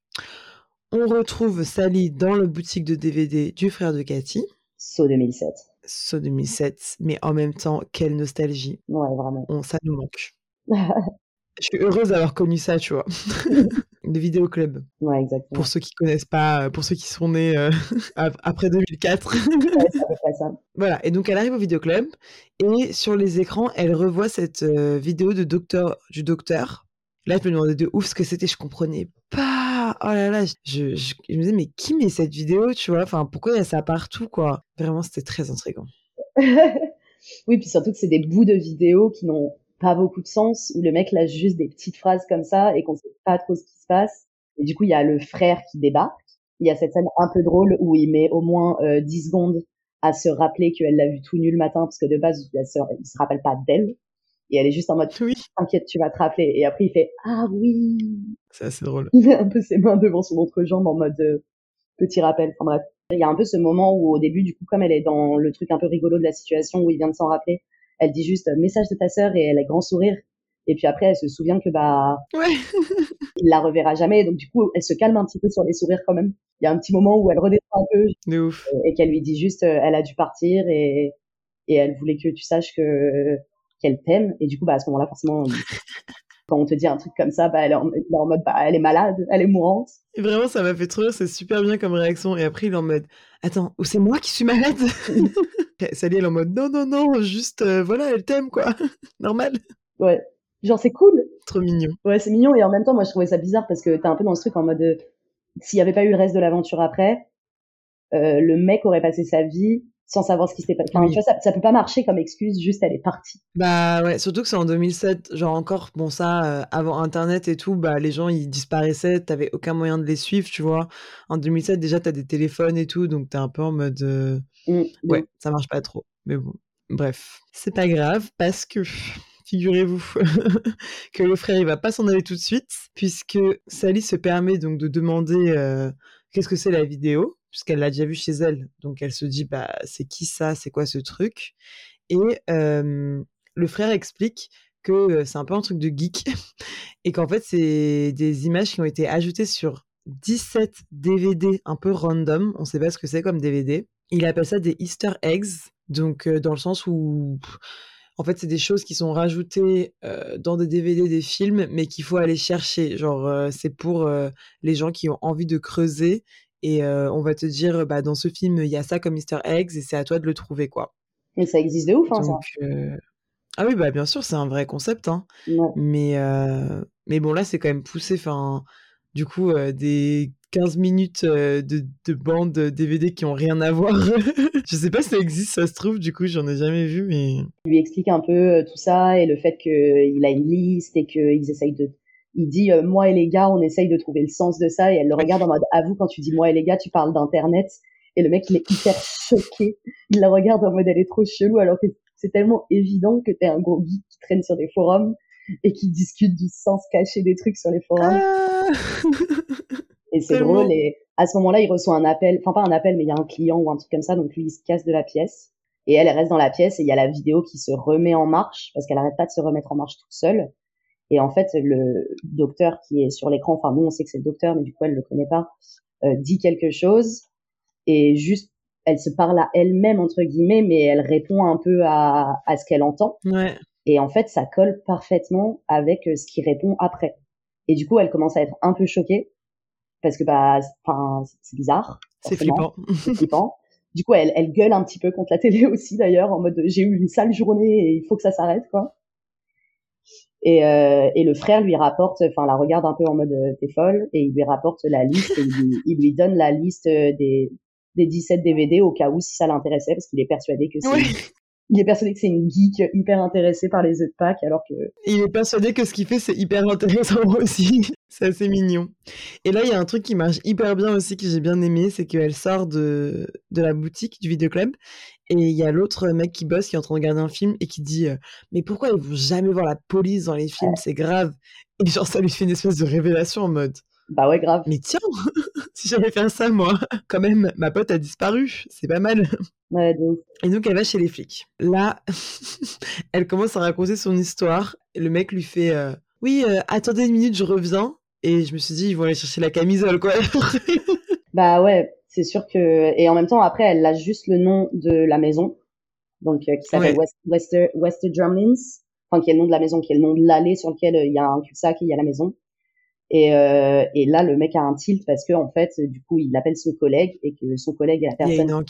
on retrouve Sally dans la boutique de DVD du frère de Cathy. Saut 2007. Saut 2007, mais en même temps, quelle nostalgie. Ouais, vraiment. On, ça nous manque. [laughs] Je suis heureuse d'avoir connu ça, tu vois. [laughs] Le vidéoclub. Ouais, exactement. Pour ceux qui connaissent pas, pour ceux qui sont nés euh, [laughs] après 2004. Ouais, ça. [laughs] Voilà, et donc elle arrive au vidéoclub et sur les écrans, elle revoit cette euh, vidéo de docteur, du docteur. Là, je me demandais de ouf ce que c'était, je comprenais pas. Oh là là, je, je, je me disais, mais qui met cette vidéo, tu vois? Enfin, pourquoi il y a ça partout, quoi? Vraiment, c'était très intriguant. oui, puis surtout que c'est des bouts de vidéo qui n'ont pas beaucoup de sens, où le mec lâche juste des petites phrases comme ça et qu'on sait pas trop ce qui se passe. Et du coup, il y a le frère qui débarque. Il y a cette scène un peu drôle où il met au moins euh, 10 secondes à se rappeler qu'elle l'a vu tout nu le matin, parce que de base, il se, il se rappelle pas d'elle. Et elle est juste en mode, oui. t'inquiète, tu vas te rappeler. Et après, il fait, ah oui. C'est assez drôle. Il met un peu ses mains devant son entrejambe en mode euh, petit rappel. Enfin bref. Il y a un peu ce moment où au début, du coup, comme elle est dans le truc un peu rigolo de la situation où il vient de s'en rappeler, elle dit juste message de ta sœur et elle a grand sourire. Et puis après, elle se souvient que bah, ouais. [laughs] il la reverra jamais. Donc du coup, elle se calme un petit peu sur les sourires quand même. Il y a un petit moment où elle redescend un peu de ouf. et qu'elle lui dit juste, euh, elle a dû partir et et elle voulait que tu saches que qu'elle t'aime. Et du coup, bah à ce moment-là, forcément, [laughs] quand on te dit un truc comme ça, bah elle est en, elle est en mode, bah elle est malade, elle est mourante. Et vraiment, ça m'a fait trop rire. C'est super bien comme réaction. Et après, il est en mode, attends, ou c'est moi qui suis malade? [laughs] Sally, elle est en mode, non, non, non, juste, euh, voilà, elle t'aime, quoi. [laughs] Normal. Ouais. Genre, c'est cool. Trop mignon. Ouais, c'est mignon. Et en même temps, moi, je trouvais ça bizarre parce que t'es un peu dans ce truc en mode, euh, s'il n'y avait pas eu le reste de l'aventure après, euh, le mec aurait passé sa vie sans savoir ce qui s'était passé. Enfin, Oui. ça, ça peut pas marcher comme excuse, juste elle est partie. Bah ouais, surtout que c'est en 2007, genre encore, bon ça, euh, avant Internet et tout, bah les gens ils disparaissaient, t'avais aucun moyen de les suivre, tu vois. En 2007 déjà t'as des téléphones et tout, donc t'es un peu en mode, euh, Mm, ouais, ça marche pas trop. Mais bon, bref, c'est pas grave parce que figurez-vous [laughs] que le frère il va pas s'en aller tout de suite, puisque Sally se permet donc de demander euh, qu'est-ce que c'est la vidéo, puisqu'elle l'a déjà vu chez elle, donc elle se dit bah c'est qui ça, c'est quoi ce truc, et le frère explique que c'est un peu un truc de geek [laughs] et qu'en fait c'est des images qui ont été ajoutées sur 17 DVD un peu random, on sait pas ce que c'est comme DVD. Il appelle ça des Easter eggs, donc dans le sens où en fait c'est des choses qui sont rajoutées dans des DVD des films mais qu'il faut aller chercher, genre c'est pour les gens qui ont envie de creuser et euh, on va te dire bah dans ce film il y a ça comme Easter eggs et c'est à toi de le trouver quoi. Mais ça existe de ouf, hein, Donc, euh, ah oui, bah bien sûr, c'est un vrai concept, hein. ça. Ouais. Mais, euh, mais bon, là, c'est quand même poussé. Enfin, du coup, des 15 minutes de, de bande DVD qui ont rien à voir. [laughs] Je sais pas si ça existe, ça se trouve, du coup, j'en ai jamais vu, mais. Il lui explique un peu tout ça et le fait qu'il a une liste et qu'ils essayent de. Il dit euh, moi et les gars, on essaye de trouver le sens de ça et elle le regarde en mode avoue quand tu dis moi et les gars, tu parles d'internet et le mec il est hyper choqué. Il la regarde en mode elle est trop chelou alors que c'est tellement évident que t'es un gros geek qui traîne sur des forums et qui discute du sens caché des trucs sur les forums. Ah Et c'est drôle. Et à ce moment-là, il reçoit un appel, enfin pas un appel, mais il y a un client ou un truc comme ça. Donc lui, il se casse de la pièce. Et elle, elle reste dans la pièce et il y a la vidéo qui se remet en marche parce qu'elle arrête pas de se remettre en marche toute seule. Et en fait, le docteur qui est sur l'écran, enfin nous on sait que c'est le docteur, mais du coup elle le connaît pas, euh, dit quelque chose et juste elle se parle à elle-même entre guillemets, mais elle répond un peu à, à ce qu'elle entend. Ouais. Et en fait, ça colle parfaitement avec euh, ce qui répond après. Et du coup, elle commence à être un peu choquée parce que bah, c'est bizarre. C'est flippant. C'est flippant. Du coup, elle, elle gueule un petit peu contre la télé [laughs] aussi d'ailleurs, en mode j'ai eu une sale journée et il faut que ça s'arrête quoi. Et, euh, et le frère lui rapporte, enfin la regarde un peu en mode euh, t'es folle et il lui rapporte la liste et il, il lui donne la liste des des 17 DVD au cas où si ça l'intéressait parce qu'il est persuadé que c'est il est persuadé que c'est une geek hyper intéressée par les œufs de Pâques, alors que... Il est persuadé que ce qu'il fait, c'est hyper intéressant [laughs] aussi. c'est assez mignon. Et là, il y a un truc qui marche hyper bien aussi, que j'ai bien aimé, c'est qu'elle sort de, de la boutique, du vidéoclub, et il y a l'autre mec qui bosse, qui est en train de regarder un film, et qui dit euh, Mais pourquoi ils vont jamais voir la police dans les films? C'est grave. » Et genre, ça lui fait une espèce de révélation en mode bah ouais, grave. Mais tiens, [laughs] si j'avais fait ça, moi, [laughs] quand même, ma pote a disparu. C'est pas mal. [laughs] Ouais, donc. Et donc, elle va chez les flics. Là, elle commence à raconter son histoire. Et le mec lui fait euh, Oui, euh, attendez une minute, je reviens. Et je me suis dit, ils vont aller chercher la camisole, quoi. bah ouais, c'est sûr que. Et en même temps, après, elle a juste le nom de la maison. Donc, euh, qui s'appelle West, Wester, Wester Enfin, qui est le nom de la maison, qui est le nom de l'allée sur lequel il y a un cul-de-sac et il y a la maison. Et, euh, et là, le mec a un tilt parce que en fait, du coup, il appelle son collègue et que son collègue est la personne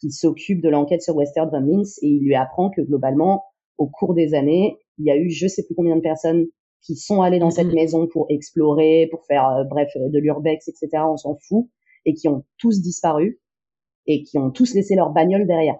qui, s'occupe de l'enquête sur Western Drumlins et il lui apprend que globalement, au cours des années, il y a eu je sais plus combien de personnes qui sont allées dans cette maison pour explorer, pour faire euh, bref de l'urbex, etc. On s'en fout et qui ont tous disparu et qui ont tous laissé leur bagnole derrière.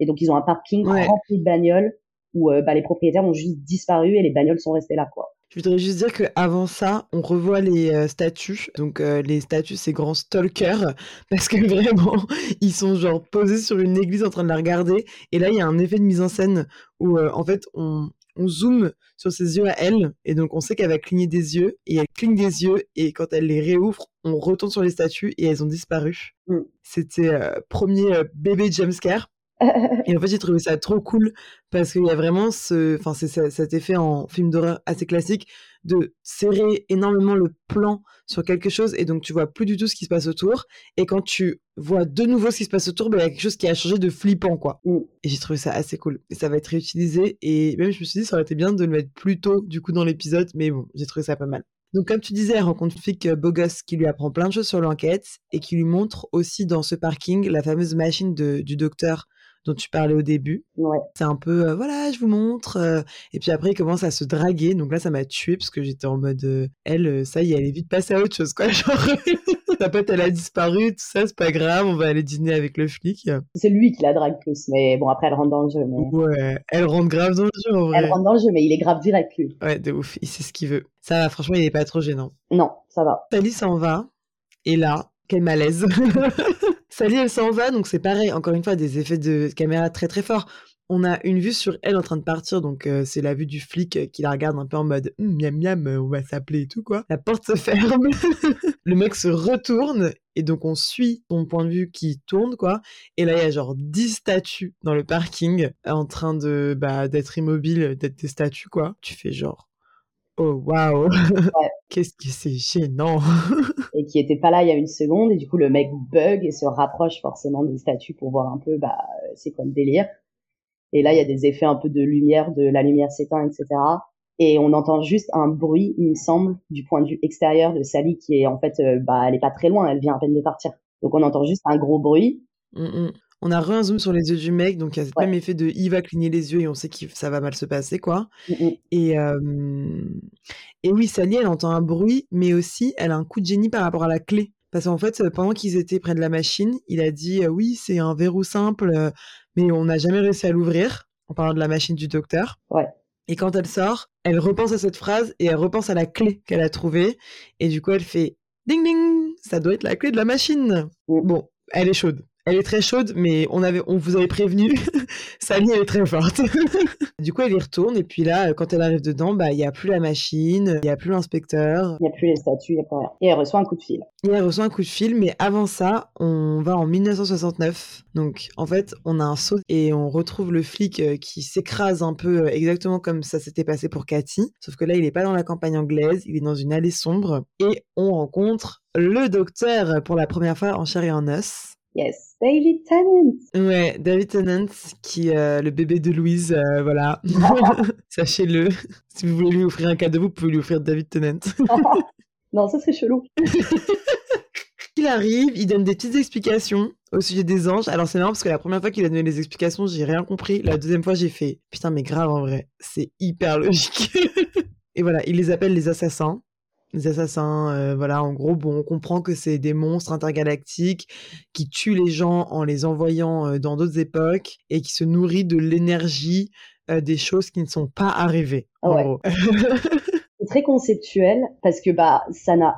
Et donc ils ont un parking rempli de bagnoles où euh, bah, les propriétaires ont juste disparu et les bagnoles sont restées là, quoi. Je voudrais juste dire qu'avant ça, on revoit les euh, statues. Donc, euh, les statues, ces grands stalkers, [laughs] parce que vraiment, [laughs] ils sont genre posés sur une église en train de la regarder. Et là, il y a un effet de mise en scène où, euh, en fait, on, on zoome sur ses yeux à elle. Et donc, on sait qu'elle va cligner des yeux. Et elle cligne des yeux. Et quand elle les réouvre, on retourne sur les statues et elles ont disparu. Mm. C'était premier bébé jumpscare. Et en fait, j'ai trouvé ça trop cool parce qu'il y a vraiment ce, enfin, c'est cet effet en film d'horreur assez classique de serrer énormément le plan sur quelque chose et donc tu vois plus du tout ce qui se passe autour. Et quand tu vois de nouveau ce qui se passe autour, ben, il y a quelque chose qui a changé de flippant, quoi. Mm. Et j'ai trouvé ça assez cool. Et ça va être réutilisé. Et même, je me suis dit, ça aurait été bien de le mettre plus tôt, du coup, dans l'épisode. Mais bon, j'ai trouvé ça pas mal. Donc, comme tu disais, elle rencontre une flic beau gosse qui lui apprend plein de choses sur l'enquête et qui lui montre aussi dans ce parking la fameuse machine du docteur dont tu parlais au début. C'est un peu, euh, voilà, je vous montre. Euh, et puis après, il commence à se draguer. Donc là, ça m'a tué parce que j'étais en mode, euh, elle, ça y est, elle est vite passée à autre chose, quoi. [laughs] Genre, ta pote, elle a disparu, tout ça, c'est pas grave, on va aller dîner avec le flic. C'est lui qui la drague plus, mais bon, après, elle rentre dans le jeu. Ouais, elle rentre grave dans le jeu, en vrai. Elle rentre dans le jeu, mais il est grave direct, lui. Ouais, de ouf, il sait ce qu'il veut. Ça va, franchement, il est pas trop gênant. Non, ça va. Sally s'en va, et là, quel malaise. [laughs] Sally, elle s'en va, donc c'est pareil, encore une fois, des effets de caméra très très forts. On a une vue sur elle en train de partir, donc euh, c'est la vue du flic euh, qui la regarde un peu en mode hum, miam miam, on va s'appeler et tout quoi. La porte se ferme, [laughs] le mec se retourne et donc on suit son point de vue qui tourne quoi. Et là il y a genre 10 statues dans le parking en train de bah, d'être immobile, d'être des statues quoi. Tu fais genre Oh waouh [laughs] Qu'est-ce que c'est gênant [laughs] Et qui était pas là il y a une seconde et du coup le mec bug et se rapproche forcément des statues pour voir un peu bah c'est quoi le délire. Et là il y a des effets un peu de lumière, de la lumière s'éteint, etc. Et on entend juste un bruit, il me semble, du point de vue extérieur de Sally qui est en fait euh, bah elle est pas très loin, elle vient à peine de partir. Donc on entend juste un gros bruit. Mmh, mmh on a re un zoom sur les yeux du mec, donc il y a ce même effet de il va cligner les yeux et on sait que ça va mal se passer, quoi. Mmh et, et oui, Sally, elle entend un bruit, mais aussi elle a un coup de génie par rapport à la clé. Parce qu'en fait, pendant qu'ils étaient près de la machine, il a dit oui, c'est un verrou simple, mais on n'a jamais réussi à l'ouvrir, en parlant de la machine du docteur. Ouais. Et quand elle sort, elle repense à cette phrase et elle repense à la clé qu'elle a trouvée. Et du coup, elle fait ding ding, ça doit être la clé de la machine. Mmh. Bon, elle est chaude. Elle est très chaude, mais on, avait, on vous avait prévenu, [laughs] Sally, elle est très forte. [laughs] du coup, elle y retourne, et puis là, quand elle arrive dedans, bah, il n'y a plus la machine, il n'y a plus l'inspecteur. Il n'y a plus les statues, il n'y a plus rien. Et elle reçoit un coup de fil. Et elle reçoit un coup de fil, mais avant ça, on va en 1969. Donc, en fait, on a un saut et on retrouve le flic euh, qui s'écrase un peu euh, exactement comme ça s'était passé pour Cathy. Sauf que là, il n'est pas dans la campagne anglaise, il est dans une allée sombre. Et on rencontre le docteur pour la première fois en chair et en os. Yes, David Tennant. Ouais, David Tennant, qui est euh, le bébé de Louise, euh, voilà. [laughs] [laughs] Sachez-le. Si vous voulez lui offrir un cadeau, vous pouvez lui offrir David Tennant. [laughs] non, ça serait chelou. Il arrive, il donne des petites explications au sujet des anges. Alors c'est marrant parce que la première fois qu'il a donné les explications, j'ai rien compris. La deuxième fois, j'ai fait putain mais grave en vrai, c'est hyper logique. Et voilà, il les appelle les assassins. Les assassins, euh, voilà, en gros, bon, on comprend que c'est des monstres intergalactiques qui tuent les gens en les envoyant euh, dans d'autres époques et qui se nourrissent de l'énergie euh, des choses qui ne sont pas arrivées. En gros. [laughs] c'est très conceptuel parce que bah ça n'a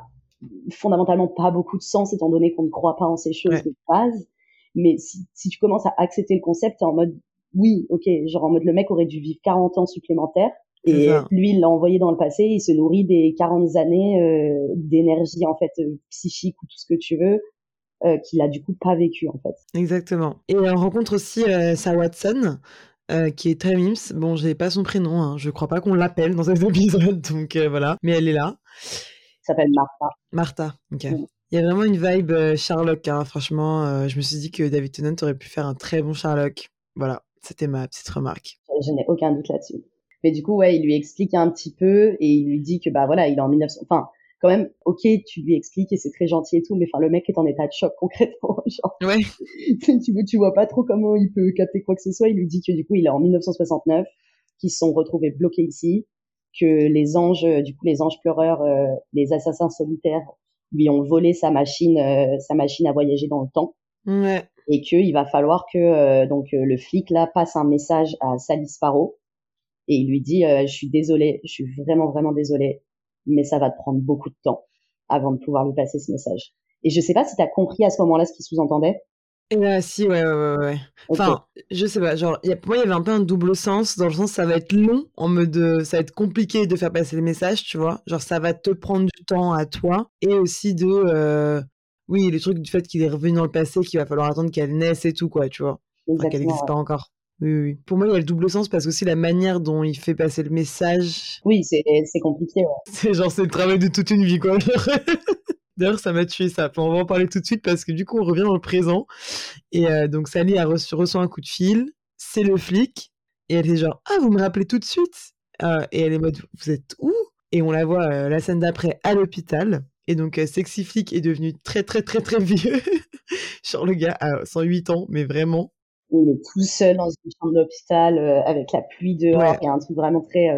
fondamentalement pas beaucoup de sens étant donné qu'on ne croit pas en ces choses de base. Mais si, si, tu commences à accepter le concept, en mode oui, ok, genre en mode le mec aurait dû vivre 40 ans supplémentaires. Et lui, il l'a envoyé dans le passé, il se nourrit des 40 années euh, d'énergie en fait euh, psychique ou tout ce que tu veux, euh, qu'il a du coup pas vécu en fait. Exactement. Et on rencontre aussi Sa Watson, euh, qui est très mims. Bon, j'ai pas son prénom, hein. je crois pas qu'on l'appelle dans cet [laughs] épisode, donc voilà, mais elle est là s'appelle Martha. Martha, ok. Il y a vraiment une vibe euh, Sherlock, hein. franchement. Je me suis dit que David Tennant aurait pu faire un très bon Sherlock. Voilà, c'était ma petite remarque. Je n'ai aucun doute là-dessus. Mais du coup, ouais, il lui explique un petit peu et il lui dit que bah voilà, il est en 1900. Enfin, quand même, ok, tu lui expliques et c'est très gentil et tout, mais enfin, le mec est en état de choc [laughs] concrètement. Genre, ouais. [laughs] tu, vois, tu vois pas trop comment il peut capter quoi que ce soit. Il lui dit que du coup, il est en 1969, qu'ils se sont retrouvés bloqués ici, que les anges, euh, du coup, les anges pleureurs, euh, les assassins solitaires, lui ont volé sa machine, euh, sa machine à voyager dans le temps. Ouais. Et qu'il va falloir que donc le flic là passe un message à Sally Sparrow et il lui dit je suis désolé, je suis vraiment vraiment désolé, mais ça va te prendre beaucoup de temps avant de pouvoir lui passer ce message. Et je sais pas si tu as compris à ce moment-là ce qu'il sous-entendait. Et là, si, ouais, ouais, ouais. Enfin, je sais pas, genre, y a, pour moi, il y avait un peu un double sens, dans le sens, ça va être long, en mode, ça va être compliqué de faire passer le message, tu vois. Genre, ça va te prendre du temps à toi, et aussi de, euh, oui, le truc du fait qu'il est revenu dans le passé, qu'il va falloir attendre qu'elle naisse et tout, quoi, tu vois. Enfin, qu'elle n'existe pas encore. Oui, oui. Pour moi, il y a le double sens parce que aussi la manière dont il fait passer le message. Oui, c'est compliqué, ouais. [laughs] C'est genre, c'est le travail de toute une vie, quoi. [laughs] D'ailleurs, ça m'a tué ça. on va en parler tout de suite parce que du coup, on revient dans le présent. Et euh, donc, Sally a reçu, reçoit un coup de fil. C'est le flic. Et elle est genre, ah, vous me rappelez tout de suite euh, Et elle est mode, vous êtes où? Et on la voit euh, la scène d'après à l'hôpital. Et donc, Sexy Flic est devenu très, très, très, très vieux. [laughs] genre, le gars a 108 ans, mais vraiment. Il est tout seul dans une chambre d'hôpital avec la pluie dehors. Y a un truc vraiment très,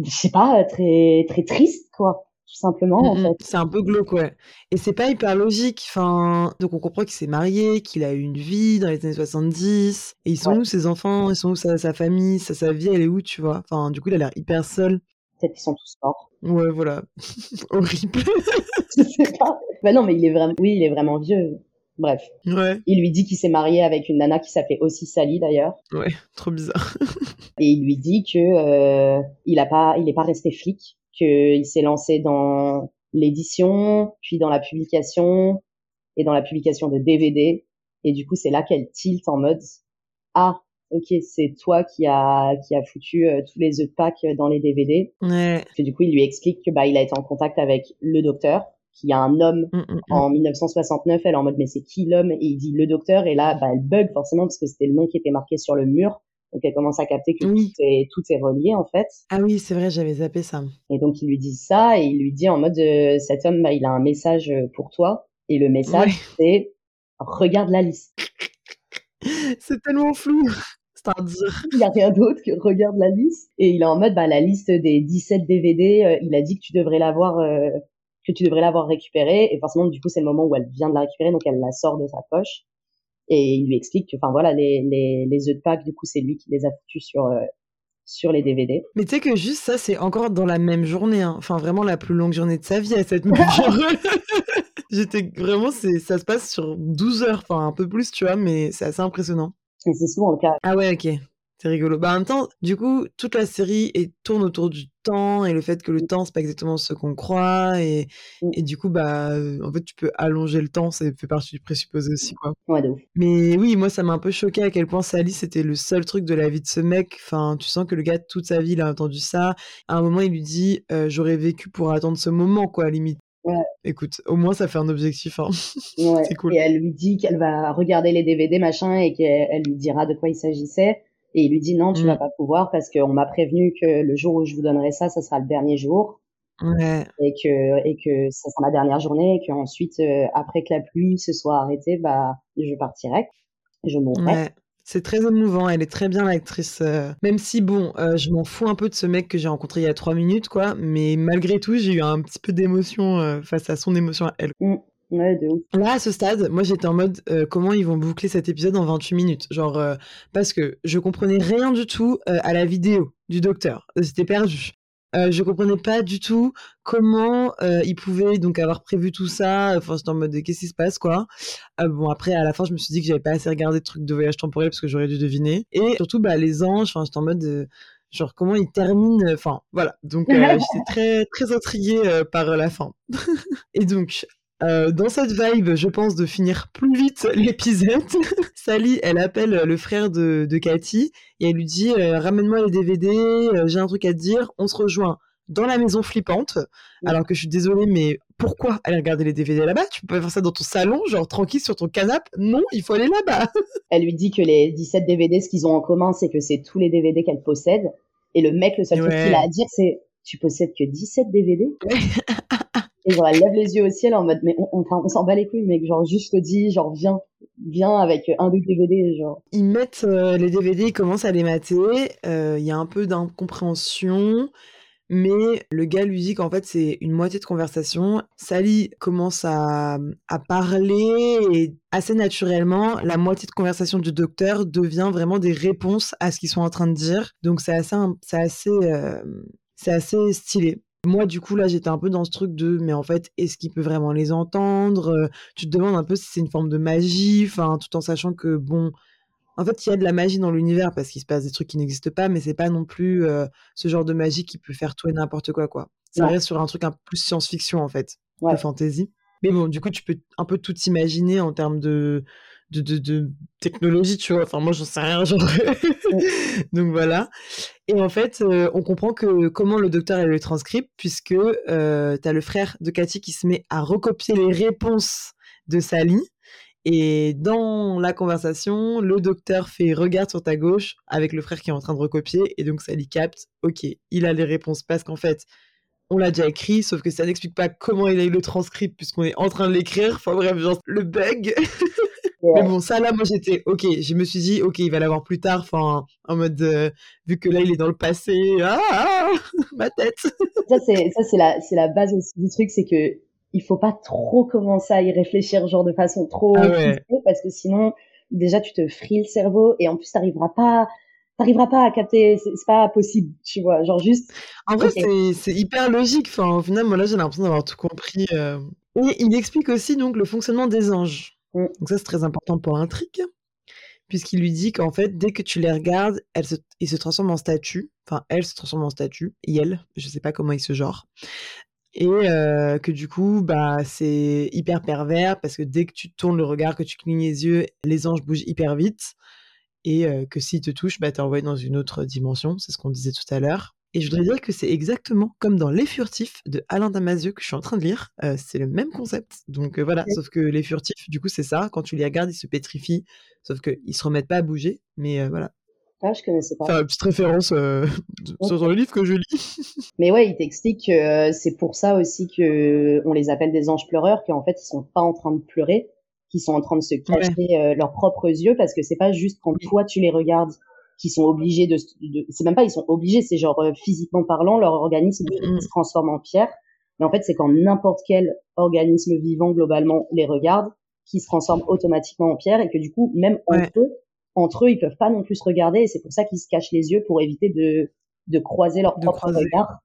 je sais pas, très, très triste, quoi tout simplement. en fait. C'est un peu glauque, ouais. Et c'est pas hyper logique. Enfin, donc on comprend qu'il s'est marié, qu'il a eu une vie dans les années 70. Et ils sont où ses enfants? Ils sont où sa, sa famille? Sa, sa, vie, elle est où, tu vois? Enfin, du coup, il a l'air hyper seul. Peut-être qu'ils sont tous morts. Ouais, voilà. [laughs] Horrible. [laughs] Je sais pas. Bah non, mais il est vraiment, oui, il est vraiment vieux. Bref. Ouais. Il lui dit qu'il s'est marié avec une nana qui s'appelait aussi Sally d'ailleurs. Ouais, trop bizarre. [laughs] et il lui dit que euh, il a pas, il est pas resté flic, qu'il s'est lancé dans l'édition, puis dans la publication et dans la publication de DVD. Et du coup, c'est là qu'elle tilt en mode ah ok c'est toi qui a qui a foutu euh, tous les œufs de Pâques dans les DVD. Ouais. Et du coup, il lui explique que bah il a été en contact avec le docteur qui a un homme mm, mm, mm. en 1969. Elle est en mode mais c'est qui l'homme? Et il dit le docteur et là bah elle bug forcément parce que c'était le nom qui était marqué sur le mur. Donc elle commence à capter que tout, est, tout est relié en fait. Ah oui, c'est vrai, j'avais zappé ça. Et donc il lui dit ça et il lui dit en mode euh, cet homme, bah, il a un message euh, pour toi et le message c'est regarde la liste. [laughs] c'est tellement flou. Il n'y a rien d'autre que regarde la liste et il est en mode bah la liste des 17 DVD, euh, il a dit que tu devrais l'avoir que tu devrais l'avoir récupérée et forcément du coup c'est le moment où elle vient de la récupérer donc elle la sort de sa poche et il lui explique que, enfin voilà, les, les, les œufs de Pâques, du coup, c'est lui qui les a foutus sur, euh, sur les DVD. Mais tu sais que juste ça, c'est encore dans la même journée. Hein. Enfin, vraiment la plus longue journée de sa vie à cette mesure. [laughs] J'étais vraiment, c'est, ça se passe sur 12 heures, enfin un peu plus, tu vois, mais c'est assez impressionnant. Et c'est souvent le cas. Ah ouais, ok. C'est rigolo. Bah, en même temps, du coup, toute la série est, tourne autour du temps et le fait que le temps, c'est pas exactement ce qu'on croit. Et, mm. et, du coup, bah, en fait, tu peux allonger le temps, ça fait partie du présupposé aussi, quoi. Ouais, de ouf. Mais oui, moi, ça m'a un peu choqué à quel point Sally, c'était le seul truc de la vie de ce mec. Enfin, tu sens que le gars, toute sa vie, il a entendu ça. À un moment, il lui dit euh, J'aurais vécu pour attendre ce moment, quoi, limite. Ouais. Écoute, au moins ça fait un objectif. Hein. [laughs] Ouais. c'est cool. Et elle lui dit qu'elle va regarder les DVD, machin, et qu'elle lui dira de quoi il s'agissait. Et il lui dit non, tu vas mm. pas pouvoir parce qu'on m'a prévenu que le jour où je vous donnerai ça, ça sera le dernier jour. et que et que ça sera ma dernière journée et qu'ensuite euh, après que la pluie se soit arrêtée bah je partirai je mourrai C'est très émouvant, elle est très bien l'actrice. Euh. Même si bon, euh, je m'en fous un peu de ce mec que j'ai rencontré il y a trois minutes, quoi. Mais malgré tout, j'ai eu un petit peu d'émotion face à son émotion à elle. Mmh. Ouais, de ouf. Là, à ce stade, moi j'étais en mode comment ils vont boucler cet épisode en 28 minutes? Genre, parce que je comprenais rien du tout à la vidéo du docteur. C'était perdu. Euh, je comprenais pas du tout comment euh, ils pouvaient donc avoir prévu tout ça. Enfin, j'étais en mode qu'est-ce qui se passe quoi? Euh, bon après à la fin je me suis dit que j'avais pas assez regardé de trucs de voyage temporel parce que j'aurais dû deviner. Et surtout bah les anges. Enfin j'étais en mode genre comment ils terminent. Enfin voilà donc [laughs] j'étais très très intriguée par la fin. [laughs] et donc euh, dans cette vibe, je pense, de finir plus vite [laughs] l'épisode, [laughs] Sally, elle appelle le frère de, de Cathy et elle lui dit euh, Ramène-moi les DVD, euh, j'ai un truc à te dire, on se rejoint dans la maison flippante. Alors que je suis désolée, mais pourquoi aller regarder les DVD là-bas? Tu peux pas faire ça dans ton salon, genre tranquille sur ton canapé? Non, il faut aller là-bas. [laughs] elle lui dit que les 17 DVD, ce qu'ils ont en commun, c'est que c'est tous les DVD qu'elle possède. Et le mec, le seul truc qu'il a à dire, c'est Tu possèdes que 17 DVD Et genre, elle lève les yeux au ciel en mode, mais on, on s'en bat les couilles, mec. Genre, juste te dis, genre, viens, viens avec un des DVD, genre. Ils mettent euh, les DVD, ils commencent à les mater. Euh, il y a un peu d'incompréhension. Mais le gars lui dit qu'en fait c'est une moitié de conversation. Sally commence à, à, parler et assez naturellement, la moitié de conversation du docteur devient vraiment des réponses à ce qu'ils sont en train de dire. Donc c'est assez, c'est assez, euh, c'est assez stylé. Moi, du coup, là, j'étais un peu dans ce truc de, mais en fait, est-ce qu'il peut vraiment les entendre euh, Tu te demandes un peu si c'est une forme de magie, enfin, tout en sachant que, bon, en fait, il y a de la magie dans l'univers parce qu'il se passe des trucs qui n'existent pas, mais c'est pas non plus euh, ce genre de magie qui peut faire tout et n'importe quoi, quoi. Ça reste sur un truc un peu plus science-fiction, en fait, de fantasy. Mais bon, du coup, tu peux un peu tout imaginer en termes de, de, de, technologie, tu vois. Enfin, moi, j'en sais rien, genre. [laughs] Donc voilà. Et en fait, euh, on comprend que comment le docteur a le transcript, puisque euh, tu as le frère de Cathy qui se met à recopier les réponses de Sally. Et dans la conversation, le docteur fait regarde sur ta gauche avec le frère qui est en train de recopier. Et donc, Sally capte, ok, il a les réponses. Parce qu'en fait, on l'a déjà écrit, sauf que ça n'explique pas comment il a eu le transcript puisqu'on est en train de l'écrire. Enfin bref, genre, le bug. [laughs] Mais bon, ça là, moi j'étais ok. Je me suis dit, ok, il va l'avoir plus tard. Enfin, en mode, euh, vu que là il est dans le passé, ah, ah ma tête. ça c'est la la base aussi du truc, c'est que il faut pas trop commencer à y réfléchir genre de façon trop ah parce que sinon déjà tu te fris le cerveau et en plus t'arriveras pas t'arriveras pas à capter c'est pas possible tu vois genre juste en vrai c'est hyper logique enfin au final moi là j'ai l'impression d'avoir tout compris euh. et il explique aussi donc le fonctionnement des anges Mmh. Donc ça, c'est très important pour l'intrigue, puisqu'il lui dit qu'en fait, dès que tu les regardes, elle se, il se transforme en statue. Enfin, elle se transforme en statue. Et elle, je sais pas comment il se genre. Et euh, que du coup, bah, c'est hyper pervers, parce que dès que tu tournes le regard, que tu clignes les yeux, les anges bougent hyper vite. Et euh, que s'ils te touchent, bah, t'es envoyé dans une autre dimension. C'est ce qu'on disait tout à l'heure. Et je voudrais dire que c'est exactement comme dans Les Furtifs de Alain Damasio que je suis en train de lire. Euh, c'est le même concept. Donc euh, voilà, sauf que Les Furtifs, du coup, c'est ça. Quand tu les regardes, ils se pétrifient. Sauf qu'ils se remettent pas à bouger. Mais euh, voilà. Ah, je connaissais pas. Enfin, petite référence [laughs] sur le livre que je lis. [laughs] Mais ouais, il t'explique que c'est pour ça aussi que on les appelle des anges pleureurs, qu'en fait, ils sont pas en train de pleurer, qu'ils sont en train de se cacher leurs propres yeux, parce que c'est pas juste quand toi tu les regardes qui sont obligés de, c'est même pas ils sont obligés, c'est genre euh, physiquement parlant, leur organisme mm. se transforme en pierre. Mais en fait, c'est quand n'importe quel organisme vivant globalement les regarde, qui se transforme automatiquement en pierre et que du coup, même entre eux, entre eux, ils peuvent pas non plus se regarder et c'est pour ça qu'ils se cachent les yeux pour éviter de, de croiser leur propre regard.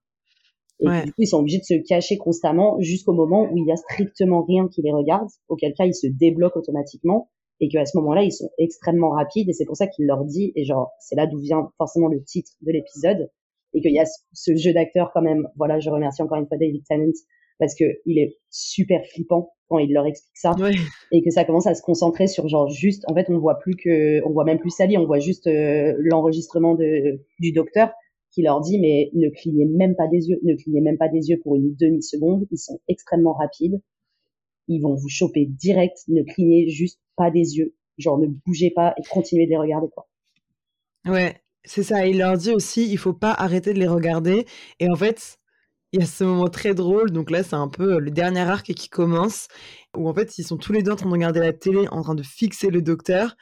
Et du coup, ils sont obligés de se cacher constamment jusqu'au moment où il y a strictement rien qui les regarde, auquel cas ils se débloquent automatiquement et qu'à ce moment-là, ils sont extrêmement rapides et c'est pour ça qu'il leur dit, et genre, c'est là d'où vient forcément le titre de l'épisode, et qu'il y a ce jeu d'acteur quand même. Voilà, je remercie encore une fois David Tennant parce que il est super flippant quand il leur explique ça et que ça commence à se concentrer sur genre juste en fait on voit plus que on voit même plus Sally on voit juste euh, l'enregistrement de du docteur qui leur dit mais ne clignez même pas des yeux ne clignez même pas des yeux pour une demi seconde ils sont extrêmement rapides ils vont vous choper direct ne clignez juste pas des yeux. Genre, ne bougez pas et continuez de les regarder, quoi. Ouais, c'est ça. Il leur dit aussi, il faut pas arrêter de les regarder. Et en fait, il y a ce moment très drôle. Donc là, c'est un peu le dernier arc qui commence, où en fait, ils sont tous les deux en train de regarder la télé, en train de fixer le docteur,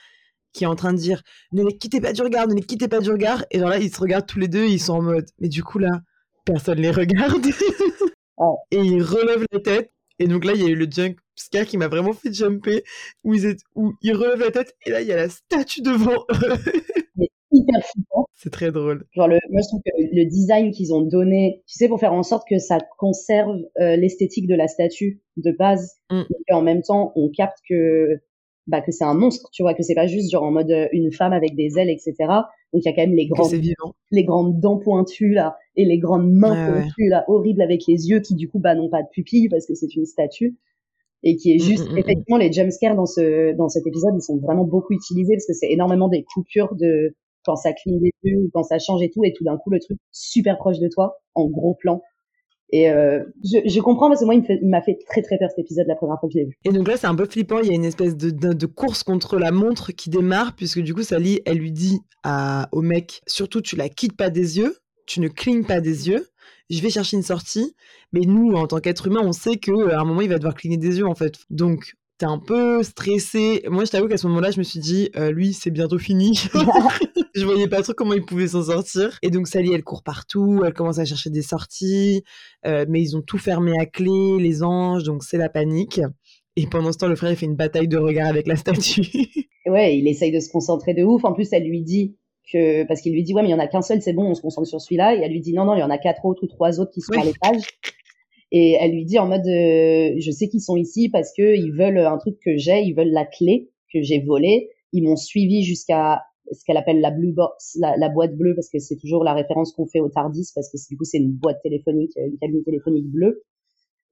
qui est en train de dire Ne les quittez pas du regard, ne les quittez pas du regard. Et genre là, ils se regardent tous les deux, ils sont en mode Mais du coup, là, personne les regarde. [laughs] Et ils relèvent la tête. Et donc là, il y a eu le junk scare qui m'a vraiment fait jumper, où ils, où ils relèvent la tête, et là, il y a la statue devant eux. [laughs] hyper flippant. C'est très drôle. Genre le, moi je trouve que le design qu'ils ont donné, tu sais, pour faire en sorte que ça conserve euh, l'esthétique de la statue de base, mm. et en même temps on capte que bah que c'est un monstre, tu vois, que c'est pas juste genre en mode euh, une femme avec des ailes, etc. Donc il y a quand même les grandes, les grandes dents pointues là et les grandes mains pointues là, horribles avec les yeux qui du coup bah n'ont pas de pupilles parce que c'est une statue et qui est mm, juste mm, effectivement les jumpscares dans ce dans cet épisode ils sont vraiment beaucoup utilisés parce que c'est énormément des coupures de quand ça cligne des yeux ou quand ça change et tout, et tout d'un coup le truc super proche de toi, en gros plan. Et euh, je, je, comprends parce que moi, il m'a fait, très très peur cet épisode la première fois que je l'ai vu. Et donc là, c'est un peu flippant. Il y a une espèce de, de, course contre la montre qui démarre, puisque du coup, Sally, elle lui dit à, au mec, surtout, tu la quittes pas des yeux, tu ne clignes pas des yeux. Je vais chercher une sortie. Mais nous, en tant qu'être humain, on sait qu'à un moment, il va devoir cligner des yeux, en fait. Donc, t'es un peu stressé. Moi, je t'avoue qu'à ce moment-là, je me suis dit, euh, lui, c'est bientôt fini. [laughs] [laughs] je voyais pas trop comment il pouvait s'en sortir. Et donc Sally, elle court partout, elle commence à chercher des sorties, euh, mais ils ont tout fermé à clé, les anges, donc c'est la panique. Et pendant ce temps, le frère, il fait une bataille de regard avec la statue. [laughs] ouais, il essaye de se concentrer de ouf. En plus, elle lui dit que, parce qu'il lui dit, ouais, mais il y en a qu'un seul, c'est bon, on se concentre sur celui-là. Et elle lui dit, non, non, il y en a quatre autres ou trois autres qui sont à l'étage. Et elle lui dit en mode, euh, je sais qu'ils sont ici parce que ils veulent un truc que j'ai, ils veulent la clé que j'ai volée. Ils m'ont suivi jusqu'à ce qu'elle appelle la blue box, la, boîte bleue, parce que c'est toujours la référence qu'on fait au Tardis, parce que du coup c'est une boîte téléphonique, une cabine téléphonique bleue.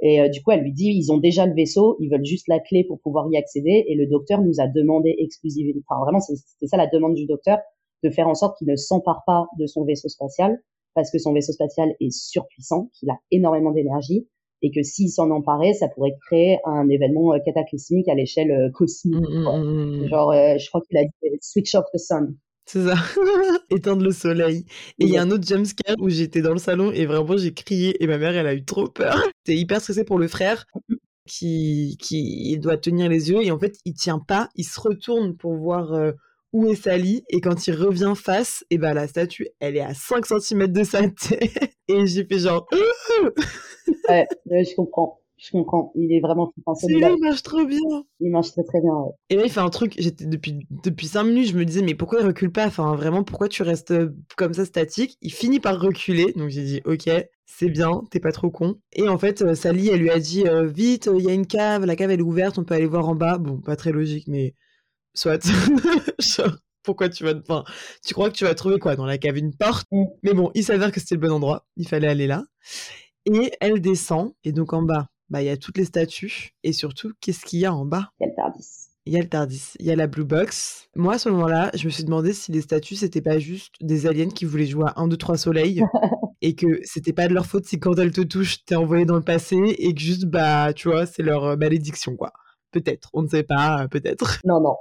Et euh, du coup, elle lui dit, ils ont déjà le vaisseau, ils veulent juste la clé pour pouvoir y accéder. Et le docteur nous a demandé exclusivement, enfin vraiment, c'était ça la demande du docteur, de faire en sorte qu'il ne s'empare pas de son vaisseau spatial, parce que son vaisseau spatial est surpuissant, qu'il a énormément d'énergie, et que s'il s'en emparait, ça pourrait créer un événement euh, cataclysmique à l'échelle euh, cosmique. Mmh, mmh, mmh, Genre, euh, je crois qu'il a dit switch off the sun. C'est ça, [laughs] éteindre le soleil. Et il y a un autre jumpscare où j'étais dans le salon et vraiment j'ai crié et ma mère elle a eu trop peur. [laughs] T'es hyper stressé pour le frère qui, qui doit tenir les yeux et en fait il tient pas, il se retourne pour voir où est Sally et quand il revient face, et ben la statue elle est à 5 cm de sa [laughs] tête et j'ai fait genre ouais, je comprends. Je comprends. Il est vraiment flippant. Il marche trop bien. Il marche très très bien. Ouais. Et là, il fait un truc. J'étais depuis depuis cinq minutes, je me disais mais pourquoi il recule pas? Enfin vraiment, pourquoi tu restes euh, comme ça statique? Il finit par reculer. Donc j'ai dit ok, c'est bien, t'es pas trop con. Et en fait, euh, Sally, elle lui a dit euh, vite, il y a une cave, la cave elle est ouverte, on peut aller voir en bas. Bon, pas très logique, mais soit. [laughs] pourquoi tu vas enfin, tu crois que tu vas trouver quoi dans la cave une porte mm. mais bon il s'avère que c'était le bon endroit il fallait aller là et elle descend, et donc en bas, bah, il y a toutes les statues, et surtout, qu'est-ce qu'il y a en bas? Il y a le Tardis. Il y a le Tardis, il y a la Blue Box. Moi, à ce moment-là, je me suis demandé si les statues, c'était pas juste des aliens qui voulaient jouer à 1, 2, 3 soleils, [laughs] et que c'était pas de leur faute si quand elles te touchent, t'es envoyé dans le passé, et que juste, bah, tu vois, c'est leur euh, malédiction, quoi. Peut-être, on ne sait pas, euh, peut-être. Non, non,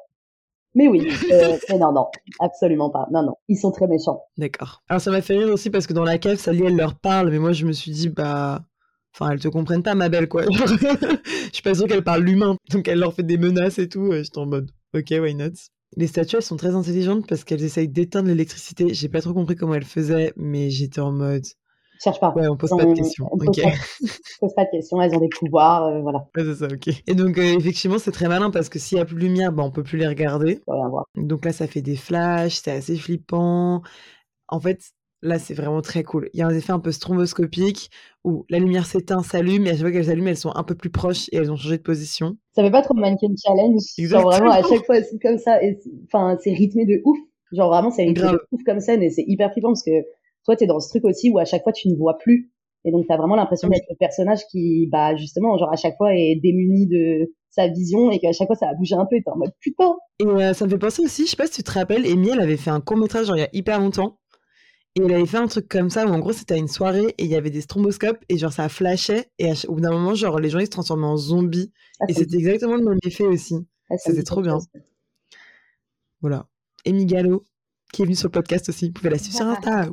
mais oui, euh, mais non, non, absolument pas. Non, non, ils sont très méchants. D'accord. Alors ça m'a fait rire aussi parce que dans la cave, Sally, elle leur parle, mais moi je me suis dit, bah. Enfin, elles te comprennent pas, ma belle, quoi. [laughs] je suis pas sûre qu'elle parle l'humain. Donc elle leur fait des menaces et tout. J'étais en mode, ok, why not? Les statues, elles sont très intelligentes parce qu'elles essayent d'éteindre l'électricité. J'ai pas trop compris comment elles faisaient, mais j'étais en mode, cherche pas. Ouais, on pose pas de questions. On pose, pas, pose, pas, de questions, elles ont des pouvoirs, euh, voilà. Ouais, c'est ça, ok. Et donc, euh, effectivement, c'est très malin parce que s'il y a plus de lumière, bah, on peut plus les regarder. Donc là, ça fait des flashs, c'est assez flippant. En fait, là, c'est vraiment très cool. Il y a un effet un peu stromboscopique où la lumière s'éteint, s'allume, et à chaque fois qu'elles s'allument, elles sont un peu plus proches et elles ont changé de position. Ça fait pas trop mannequin challenge. Exactement. Genre vraiment, à chaque fois, c'est comme ça. Enfin, c'est rythmé de ouf. Genre vraiment, c'est rythmé de ouf comme scène et c'est hyper flippant parce que toi, tu es dans ce truc aussi où à chaque fois, tu ne vois plus. Et donc, tu as vraiment l'impression d'être le personnage qui, bah, justement, genre, à chaque fois est démuni de sa vision et qu'à chaque fois, ça a bougé un peu et t'es en mode putain. Et euh, ça me fait penser aussi, je sais pas si tu te rappelles, Amy, elle avait fait un court-métrage, genre, il y a hyper longtemps. Et elle avait fait un truc comme ça où, en gros, c'était à une soirée et il y avait des stromboscopes et, genre, ça flashait. Et au bout d'un moment, genre, les gens, ils se transformaient en zombies. Ah, et c'était exactement le même effet aussi. Ah, c'était trop bien. Voilà. Amy Gallo, qui est venue sur le podcast aussi. Vous pouvez la suivre sur Insta.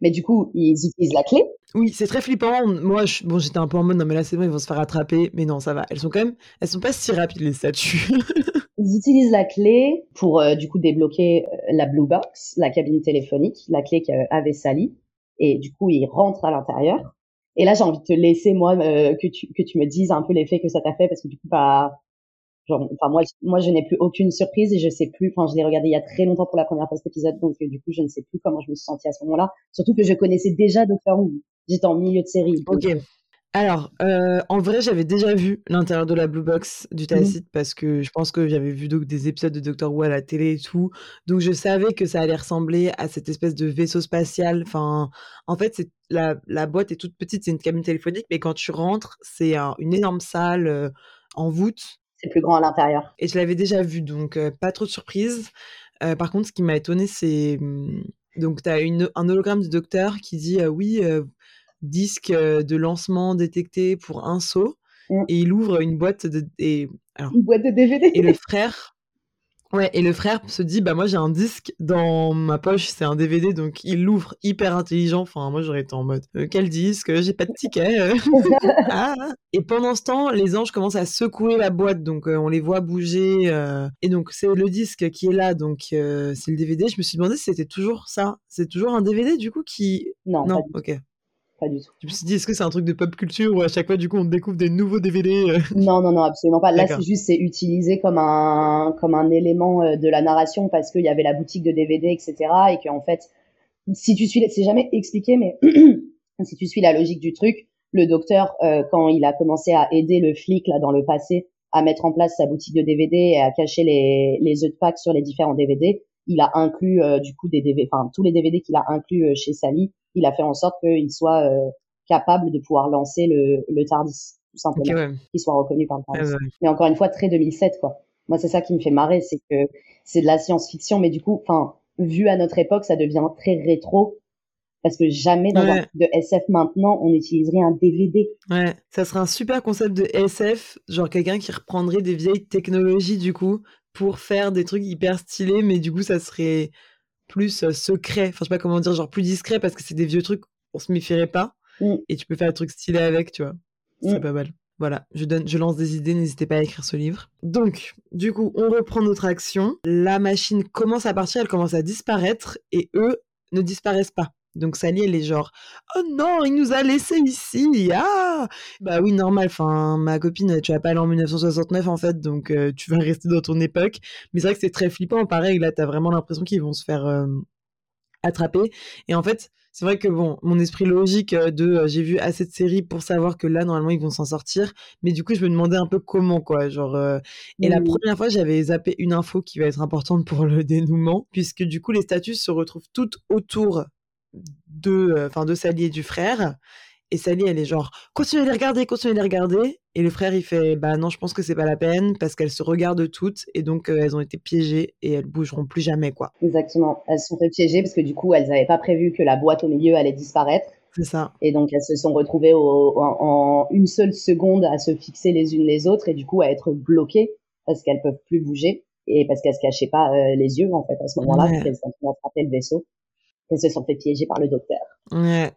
Mais du coup, ils utilisent la clé. Oui, c'est très flippant. Moi, bon, j'étais un peu en mode non mais là c'est bon, ils vont se faire attraper. Mais non, ça va. Elles sont quand même, elles sont pas si rapides les statues. [laughs] ils utilisent la clé pour euh, du coup débloquer euh, la blue box, la cabine téléphonique, la clé qu'avait Sally. Et du coup, ils rentrent à l'intérieur. Et là, j'ai envie de te laisser moi euh, que tu que tu me dises un peu l'effet que ça t'a fait parce que du coup, bah, genre, enfin moi, moi, je n'ai plus aucune surprise et je sais plus. Enfin, je l'ai regardé il y a très longtemps pour la première fois cet épisode, donc du coup, je ne sais plus comment je me suis sentie à ce moment-là. Surtout que je connaissais déjà Doctor Who. J'étais en milieu de série. Ok. Alors, euh, en vrai, j'avais déjà vu l'intérieur de la Blue Box du mmh. Tacite parce que je pense que j'avais vu des épisodes de Doctor Who à la télé et tout. Donc, je savais que ça allait ressembler à cette espèce de vaisseau spatial. Enfin, en fait, c'est la, la, boîte est toute petite, c'est une cabine téléphonique, mais quand tu rentres, c'est une énorme salle euh, en voûte. C'est plus grand à l'intérieur. Et je l'avais déjà vu, donc euh, pas trop de surprise. par contre, ce qui m'a étonné, c'est. Mmh, donc, tu as une, un hologramme du docteur qui dit Oui, disque de lancement détecté pour un saut mmh. et il ouvre une boîte de et, une boîte de DVD et le [laughs] frère ouais et le frère se dit bah moi j'ai un disque dans ma poche c'est un DVD donc il l'ouvre hyper intelligent. Enfin moi j'aurais été en mode «Euh, quel disque j'ai pas de ticket euh. [laughs] ah. et pendant ce temps les anges commencent à secouer la boîte donc on les voit bouger et donc c'est le disque qui est là donc c'est le DVD je me suis demandé si c'était toujours ça. C'est toujours un DVD du coup qui non non ok pas du tout. Je me suis dit, est-ce que c'est un truc de pop culture où à chaque fois, du coup, on découvre des nouveaux DVD euh? [laughs] Non, non, non, absolument pas. Là, c'est juste, c'est utilisé comme un, comme un élément euh, de la narration parce qu'il y avait la boutique de DVD, etc. Et qu'en fait, si tu suis, c'est jamais expliqué, mais [clears throat] si tu suis la logique du truc, le docteur, euh, quand il a commencé à aider le flic, là, dans le passé, à mettre en place sa boutique de DVD et à cacher les, les œufs de Pâques sur les différents DVD, il a inclus, du coup, des DVD, enfin, tous les DVD qu'il a inclus chez Sally, il a fait en sorte qu'il soit euh, capable de pouvoir lancer le, le TARDIS, tout simplement, qu'il soit reconnu par le TARDIS. Mais encore une fois, très 2007, quoi. Moi, c'est ça qui me fait marrer, c'est que c'est de la science-fiction, mais du coup, enfin, vu à notre époque, ça devient très rétro parce que jamais dans un de SF maintenant on utiliserait un DVD. Ouais, ça serait un super concept de SF, genre quelqu'un qui reprendrait des vieilles technologies du coup pour faire des trucs hyper stylés, mais du coup ça serait plus secret, enfin je sais pas comment dire, genre plus discret parce que c'est des vieux trucs, on se méfierait pas mmh. et tu peux faire un truc stylé avec, tu vois. C'est mmh. pas mal. Voilà, je donne, je lance des idées, n'hésitez pas à écrire ce livre. Donc, du coup, on reprend notre action. La machine commence à partir, elle commence à disparaître et eux ne disparaissent pas. Donc Sally, elle est genre Oh non, il nous a laissés ici Ah Bah oui, normal, enfin, ma copine, tu vas pas aller en 1969 en fait, donc euh, tu vas rester dans ton époque. Mais c'est vrai que c'est très flippant, pareil, là, t'as vraiment l'impression qu'ils vont se faire euh, attraper. Et en fait, c'est vrai que bon, mon esprit logique euh, de j'ai vu assez de séries pour savoir que là, normalement, ils vont s'en sortir. Mais du coup, je me demandais un peu comment, quoi. Genre, Et la première fois, j'avais zappé une info qui va être importante pour le [laughs] dénouement, puisque du coup, les statues se retrouvent toutes autour de, euh, enfin de Sally et du frère. Et Sally, elle est genre, continuez à les regarder, continuez à les regarder. Et le frère, il fait, bah non, je pense que c'est pas la peine parce qu'elles se regardent toutes et donc euh, elles ont été piégées et elles bougeront plus jamais, quoi. Exactement. Elles se sont fait piéger parce que du coup, elles n'avaient pas prévu que la boîte au milieu allait disparaître. C'est ça. Et donc, elles se sont retrouvées en, une seule seconde à se fixer les unes les autres et du coup à être bloquées parce qu'elles peuvent plus bouger et parce qu'elles se cachaient pas euh, les yeux, en fait, à ce moment-là, parce qu'elles ont attrapé le vaisseau. Se sont fait piéger par le docteur. Ouais.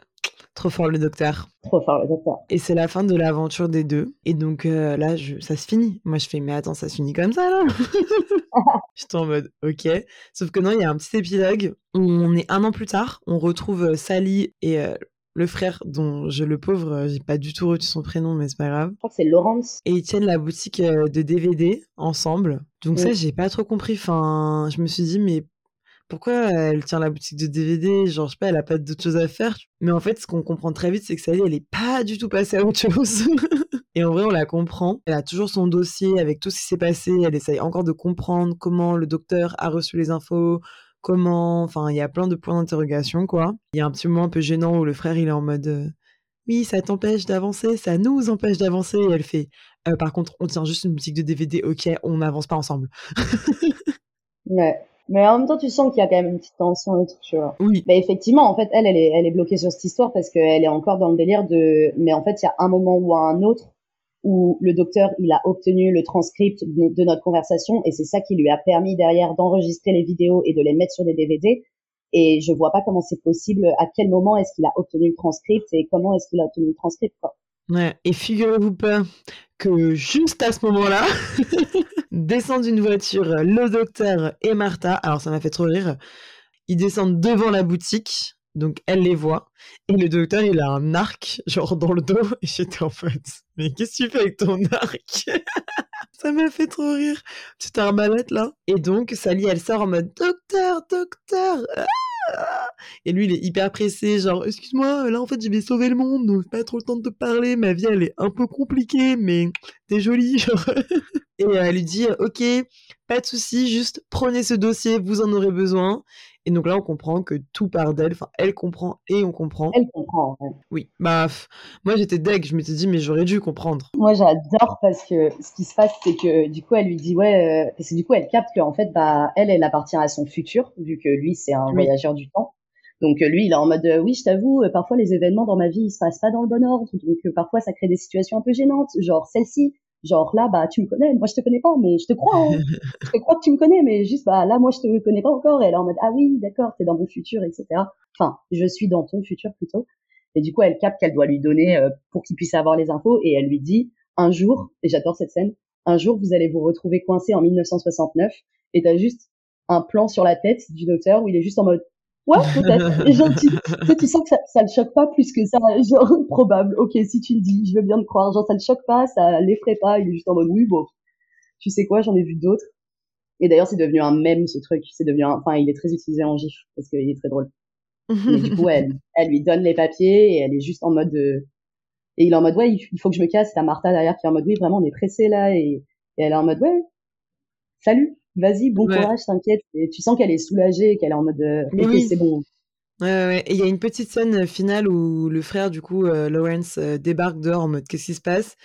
Trop fort le docteur. Trop fort le docteur. Et c'est la fin de l'aventure des deux. Et donc euh, là, je... ça se finit. Moi, je fais, mais attends, ça se finit comme ça là? [laughs] J'étais en mode, ok. Sauf que non, il y a un petit épilogue où on est un an plus tard. On retrouve euh, Sally et euh, le frère dont je le pauvre, j'ai pas du tout retenu son prénom, mais c'est pas grave. Je crois que c'est Laurence. Et ils tiennent la boutique de DVD ensemble. Donc ça, j'ai pas trop compris. Enfin, je me suis dit, mais pourquoi elle tient la boutique de DVD Genre, je sais pas, elle a pas d'autre chose à faire. Mais en fait, ce qu'on comprend très vite, c'est que Sally, elle est pas du tout passée à autre chose. [laughs] Et en vrai, on la comprend. Elle a toujours son dossier avec tout ce qui s'est passé. Elle essaye encore de comprendre comment le docteur a reçu les infos, comment. Enfin, il y a plein de points d'interrogation, quoi. Il y a un petit moment un peu gênant où le frère, il est en mode. Oui, ça t'empêche d'avancer, ça nous empêche d'avancer. Et elle fait. Euh, par contre, on tient juste une boutique de DVD, ok, on n'avance pas ensemble. [laughs] ouais. Mais en même temps, tu sens qu'il y a quand même une petite tension et tout, tu vois. Oui. Mais effectivement, en fait, elle, elle est, elle est bloquée sur cette histoire parce qu'elle est encore dans le délire de, mais en fait, il y a un moment ou un autre où le docteur, il a obtenu le transcript de notre conversation et c'est ça qui lui a permis derrière d'enregistrer les vidéos et de les mettre sur des DVD. Et je vois pas comment c'est possible, à quel moment est-ce qu'il a obtenu le transcript et comment est-ce qu'il a obtenu le transcript, quoi. Ouais, et figurez-vous pas que juste à ce moment-là, [laughs] descendent d'une voiture le docteur et Martha. Alors ça m'a fait trop rire. Ils descendent devant la boutique, donc elle les voit. Et le docteur, il a un arc, genre dans le dos. Et j'étais en fait, mais qu'est-ce que tu fais avec ton arc? [laughs] Ça m'a fait trop rire. Tu un arbalète là. Et donc, Sally, elle sort en mode Docteur, docteur ah Et lui, il est hyper pressé, genre, excuse-moi, là en fait, je vais sauver le monde, donc pas trop le temps de te parler. Ma vie, elle est un peu compliquée, mais t'es jolie, [laughs] genre. Et elle lui dit, ok, pas de souci, juste prenez ce dossier, vous en aurez besoin. Et donc là, on comprend que tout part d'elle. Enfin, elle comprend et on comprend. Elle comprend. Oui. Bah, moi, j'étais deg. Je m'étais dit, mais j'aurais dû comprendre. Moi, j'adore parce que ce qui se passe, c'est que du coup, elle lui dit, ouais, euh, parce que du coup, elle capte qu'en fait, bah, elle, elle appartient à son futur, vu que lui, c'est un voyageur du temps. Donc euh, lui, il est en mode, euh, oui, je t'avoue, parfois les événements dans ma vie, ils se passent pas dans le bon ordre. Donc parfois, ça crée des situations un peu gênantes. Genre celle-ci, Genre là, bah tu me connais, moi je te connais pas, mais je te crois. Hein. [laughs] je te crois que tu me connais, mais juste bah là, moi je te connais pas encore. Et elle est en mode ah oui, d'accord, t'es dans mon futur, etc. Enfin, je suis dans ton futur plutôt. Et du coup, elle capte qu'elle doit lui donner euh, pour qu'il puisse avoir les infos et elle lui dit un jour, et j'adore cette scène, un jour vous allez vous retrouver coincé en 1969 et t'as juste un plan sur la tête du docteur où il est juste en mode Ouais, peut-être. [laughs] Et genre, tu, tu, sens que ça, ça le choque pas plus que ça. [laughs] Genre, probable. Ok, si tu le dis, je veux bien te croire. Genre, ça le choque pas, ça l'effraie pas. Il est juste en mode, oui, bon, tu sais quoi, j'en ai vu d'autres. Et d'ailleurs, c'est devenu un mème, ce truc. C'est devenu un, enfin, il est très utilisé en gif parce qu'il est très drôle. Mais du coup, [laughs] elle, elle lui donne les papiers et elle est juste en mode, euh, et il est en mode, ouais, il faut que je me casse. T'as Martha derrière qui est en mode, oui, vraiment, on est pressé là. Et, et elle est en mode, ouais, salut vas-y, bon courage, t'inquiète. Et tu sens qu'elle est soulagée, qu'elle est en mode, euh, ok, c'est bon. Ouais, ouais, Et il y a une petite scène euh, finale où le frère, du coup, euh, Lawrence, débarque dehors en mode qu'est-ce qui se passe?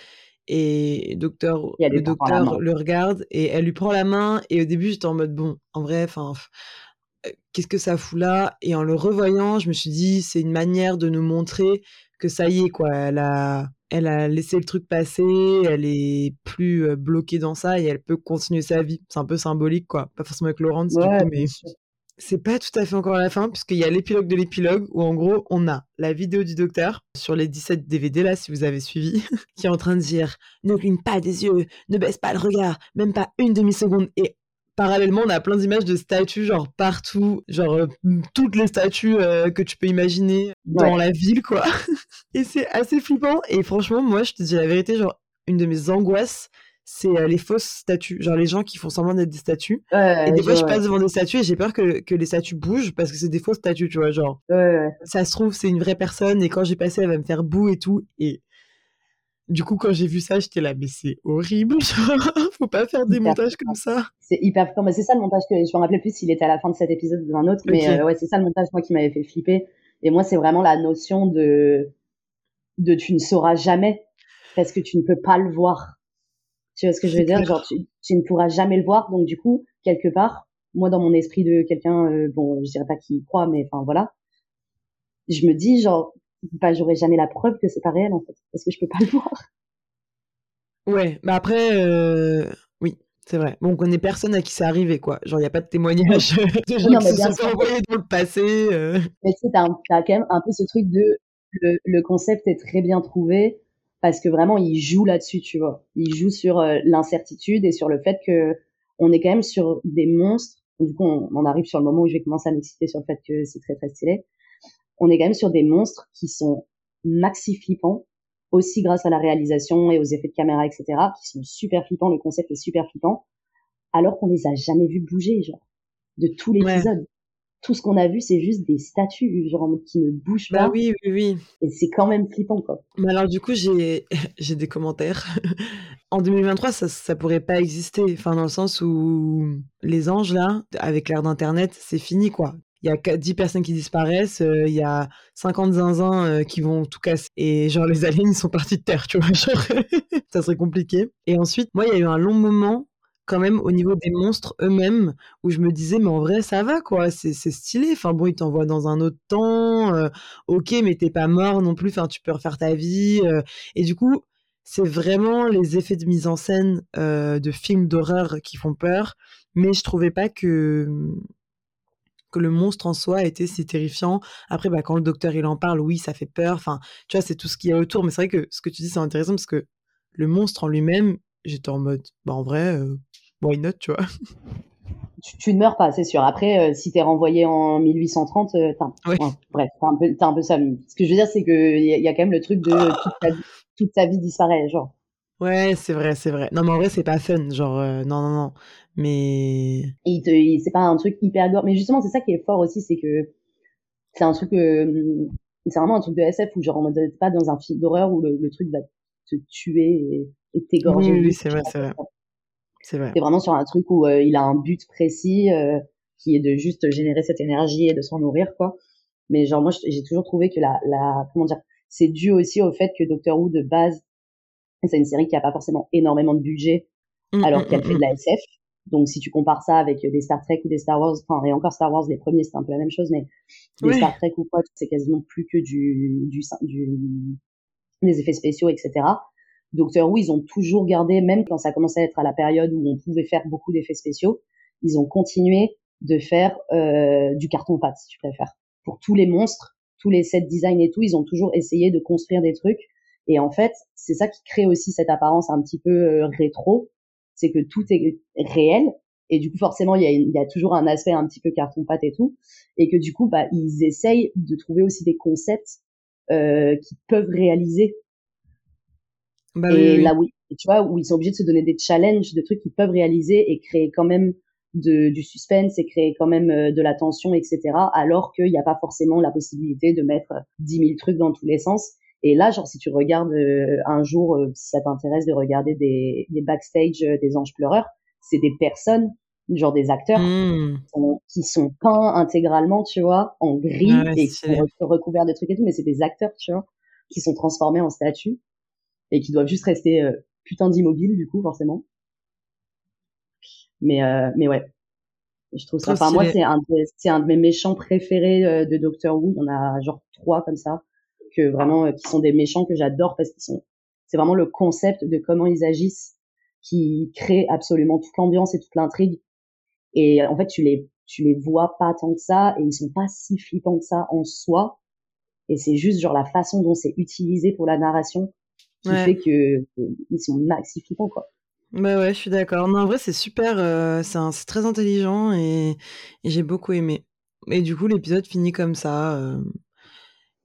Et docteur, le docteur le regarde et elle lui prend la main. Et au début, j'étais en mode bon, en vrai, enfin, qu'est-ce que ça fout là? Et en le revoyant, je me suis dit, c'est une manière de nous montrer que ça y est, quoi. Elle a, elle a laissé le truc passer, elle est plus bloquée dans ça et elle peut continuer sa vie. C'est un peu symbolique, quoi. Pas forcément avec Laurence, du coup, mais c'est pas tout à fait encore à la fin, puisqu'il y a l'épilogue de l'épilogue où en gros on a la vidéo du docteur sur les 17 DVD là, si vous avez suivi, [laughs] qui est en train de dire ne cligne pas des yeux, ne baisse pas le regard, même pas une demi-seconde. Et parallèlement, on a plein d'images de statues, genre partout, genre euh, toutes les statues euh, que tu peux imaginer dans la ville, quoi. [laughs] et c'est assez flippant. Et franchement, moi, je te dis la vérité, genre, une de mes angoisses, c'est euh, les fausses statues. Genre les gens qui font semblant d'être des statues. et des fois, je passe devant des statues et j'ai peur que, que, les statues bougent parce que c'est des fausses statues, tu vois. Genre, ça se trouve, c'est une vraie personne et quand j'ai passé, elle va me faire boue et tout. Et du coup, quand j'ai vu ça, j'étais là, mais c'est horrible, [laughs] faut pas faire des montages comme ça. C'est hyper fort, mais c'est ça le montage que je me rappelais plus s'il était à la fin de cet épisode ou d'un autre, mais euh, ouais, c'est ça le montage moi qui m'avait fait flipper. Et moi, c'est vraiment la notion de de tu ne sauras jamais parce que tu ne peux pas le voir. Tu vois ce que je veux dire? Genre, tu, tu, ne pourras jamais le voir, donc du coup, quelque part, moi, dans mon esprit de quelqu'un, euh, bon, je dirais pas qui croit, mais enfin voilà, je me dis genre bah, j'aurais jamais la preuve que c'est pas réel en fait, parce que je peux pas [laughs] le voir. Ouais, mais après, euh, oui, c'est vrai. Bon, on connaît personne à qui c'est arrivé, quoi. Genre, il n'y a pas de témoignage [laughs] de gens qui se sont envoyés dans le passé. Euh. Mais tu sais, t'as, quand même un peu ce truc de le, le, concept est très bien trouvé parce que vraiment, il joue là-dessus, tu vois. Il joue sur euh, l'incertitude et sur le fait que on est quand même sur des monstres. Du coup, on, on arrive sur le moment où je vais commencer à m'exciter sur le fait que c'est très très stylé on est quand même sur des monstres qui sont maxi flippants, aussi grâce à la réalisation et aux effets de caméra, etc., qui sont super flippants, le concept est super flippant, alors qu'on les a jamais vus bouger, genre, de tout l'épisode. Tout ce qu'on a vu, c'est juste des statues, genre, qui ne bougent bah pas. oui, oui, oui. Et c'est quand même flippant, quoi. Mais alors, du coup, j'ai, [laughs] j'ai des commentaires. en 2023, ça, ça pourrait pas exister. Enfin, dans le sens où les anges, là, avec l'ère d'Internet, c'est fini, quoi il y a 10 personnes qui disparaissent, euh, il y a 50 zinzins euh, qui vont tout casser. Et genre, les aliens, sont partis de Terre, tu vois. [laughs] Ça serait compliqué. Et ensuite, moi, il y a eu un long moment quand même au niveau des monstres eux-mêmes où je me disais mais en vrai ça va quoi c'est stylé enfin bon ils t'envoient dans un autre temps euh, ok mais t'es pas mort non plus enfin tu peux refaire ta vie et du coup c'est vraiment les effets de mise en scène de films d'horreur qui font peur mais je trouvais pas que que le monstre en soi était si terrifiant. Après, bah, quand le docteur il en parle, oui, ça fait peur. Enfin, tu vois, c'est tout ce qu'il y a autour. Mais c'est vrai que ce que tu dis, c'est intéressant parce que le monstre en lui-même, j'étais en mode, bah en vrai, euh, why not, tu vois? Tu, ne meurs pas, c'est sûr. Après, euh, si t'es renvoyé en 1830, euh, bref, t'as un, peu, un peu ça. Ce que je veux dire, c'est qu'il y, y, a quand même le truc de toute ta, toute ta vie disparaît, genre. Ouais, c'est vrai, c'est vrai. Non, mais en vrai, c'est pas fun. Genre, euh, non, non, non. Mais. Et c'est pas un truc hyper gore. Mais justement, c'est ça qui est fort aussi, c'est que c'est un truc. Euh, c'est vraiment un truc de SF où, genre, on n'est pas dans un film d'horreur où le, truc va te tuer et, t'égorger. Oui, oui, c'est vrai, c'est vrai. C'est vrai. C'est vraiment sur un truc où euh, il a un but précis qui est de juste générer cette énergie et de s'en nourrir, quoi. Mais genre, moi, j'ai toujours trouvé que la, la. Comment dire C'est dû aussi au fait que Doctor Who, de base, c'est une série qui a pas forcément énormément de budget, mmh, alors mmh, qu'elle mmh, fait de la SF. Donc, si tu compares ça avec des Star Trek ou des Star Wars, enfin, et encore Star Wars, les premiers, c'était un peu la même chose, mais les Star Trek ou quoi, c'est quasiment plus que du, du, du, des effets spéciaux, etc. Docteur Who, ils ont toujours gardé, même quand ça commençait à être à la période où on pouvait faire beaucoup d'effets spéciaux, ils ont continué de faire euh, du carton-pâte, si tu préfères. Pour tous les monstres, tous les set designs et tout, ils ont toujours essayé de construire des trucs et en fait, c'est ça qui crée aussi cette apparence un petit peu euh, rétro, c'est que tout est réel et du coup forcément il y a, il y a toujours un aspect un petit peu carton pâte et tout et que du coup bah ils essayent de trouver aussi des concepts euh, qui peuvent réaliser. Bah, et là oui tu vois où ils sont obligés de se donner des challenges de trucs qu'ils peuvent réaliser et créer quand même de, du suspense et créer quand même euh, de la tension etc alors qu'il n'y a pas forcément la possibilité de mettre 10 000 trucs dans tous les sens et là, genre, si tu regardes euh, un jour, euh, si ça t'intéresse de regarder des, des backstage euh, des anges pleureurs, c'est des personnes, genre des acteurs, mmh. qui, sont, peints intégralement, tu vois, en gris et qui sont recouverts de trucs et tout, mais c'est des acteurs, tu vois, qui sont transformés en statues et qui doivent juste rester putain d'immobiles, du coup, forcément. Mais, mais ouais. Je trouve ça, enfin, moi, c'est un, c'est un de mes méchants préférés de Doctor Who. Il y en a genre trois comme ça que vraiment euh, qui sont des méchants que j'adore parce qu'ils sont c'est vraiment le concept de comment ils agissent qui crée absolument toute l'ambiance et toute l'intrigue. Et en fait tu les tu les vois pas tant que ça et ils sont pas si flippants que ça en soi. Et c'est juste genre la façon dont c'est utilisé pour la narration qui fait que, ils sont maxi flippants quoi. Bah ouais je suis d'accord. Non en vrai c'est super euh, c'est très intelligent et, et j'ai beaucoup aimé. Et du coup l'épisode finit comme ça euh,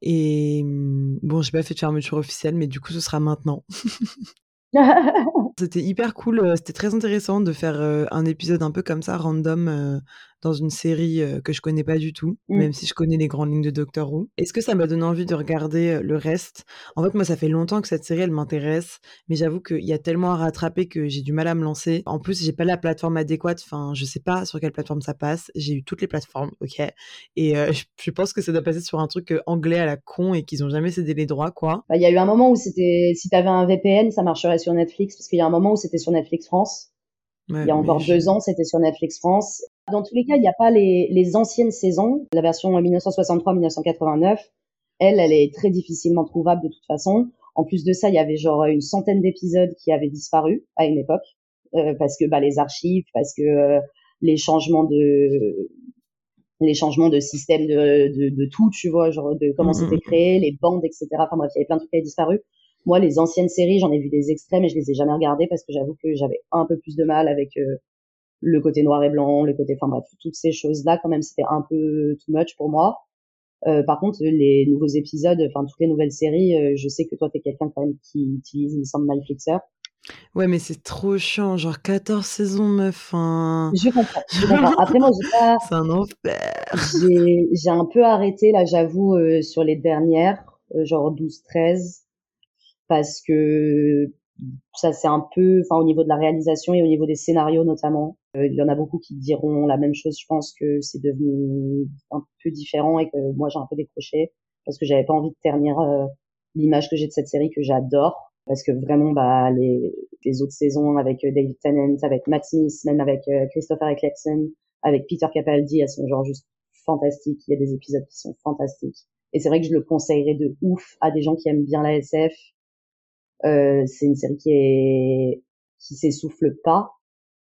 et mmh, bon, j'ai pas fait de fermeture officielle, mais du coup, ce sera maintenant. [laughs] [laughs] C'était hyper cool, euh, c'était très intéressant de faire euh, un épisode un peu comme ça, random, euh, dans une série que je connais pas du tout, mmh. même si je connais les grandes lignes de Doctor Who. Est-ce que ça m'a donné envie de regarder le reste? En fait, moi, ça fait longtemps que cette série, elle m'intéresse, mais j'avoue qu'il y a tellement à rattraper que j'ai du mal à me lancer. En plus, j'ai pas la plateforme adéquate, enfin, je sais pas sur quelle plateforme ça passe. J'ai eu toutes les plateformes, ok. Et je pense que ça doit passer sur un truc anglais à la con et qu'ils ont jamais cédé les droits, quoi. Bah, il y a eu un moment où c'était, si t'avais un VPN, ça marcherait sur Netflix, parce qu'il y a un moment où c'était sur Netflix France. Il y a encore deux ans, c'était sur Netflix France. Dans tous les cas, il n'y a pas les, les, anciennes saisons. La version 1963-1989, elle, elle est très difficilement trouvable de toute façon. En plus de ça, il y avait genre une centaine d'épisodes qui avaient disparu à une époque euh, parce que bah, les archives, parce que euh, les changements de les changements de système de, de, de tout, tu vois, genre de comment mm, mm, c'était mm. créé, les bandes, etc. Enfin bref, il y avait plein de trucs qui avaient disparu. Moi, les anciennes séries, j'en ai vu des extraits, mais je les ai jamais regardées parce que j'avoue que j'avais un peu plus de mal avec euh, le côté noir et blanc, le côté, enfin bref, toutes ces choses-là, quand même, c'était un peu too much pour moi. Euh, par contre, les nouveaux épisodes, enfin toutes les nouvelles séries, euh, je sais que toi, t'es quelqu'un quand même qui utilise, il me semble, MyFlixer. Ouais, mais c'est trop chiant, genre 14 saisons, meuf. Hein. Je comprends, je [laughs] comprends. Après, moi, j'ai pas. C'est un enfer. J'ai un peu arrêté, là, j'avoue, euh, sur les dernières, genre 12-13, parce que ça c'est un peu, enfin au niveau de la réalisation et au niveau des scénarios notamment, euh, il y en a beaucoup qui diront la même chose. Je pense que c'est devenu un peu différent et que moi j'ai un peu décroché parce que j'avais pas envie de ternir euh, l'image que j'ai de cette série que j'adore parce que vraiment bah les, les autres saisons avec euh, David Tennant, avec Matt Smith, même avec Christopher Eccleston, avec Peter Capaldi, elles sont genre juste fantastiques. Il y a des épisodes qui sont fantastiques. Et c'est vrai que je le conseillerais de ouf à des gens qui aiment bien la SF, euh, c'est une série qui est qui s'essouffle pas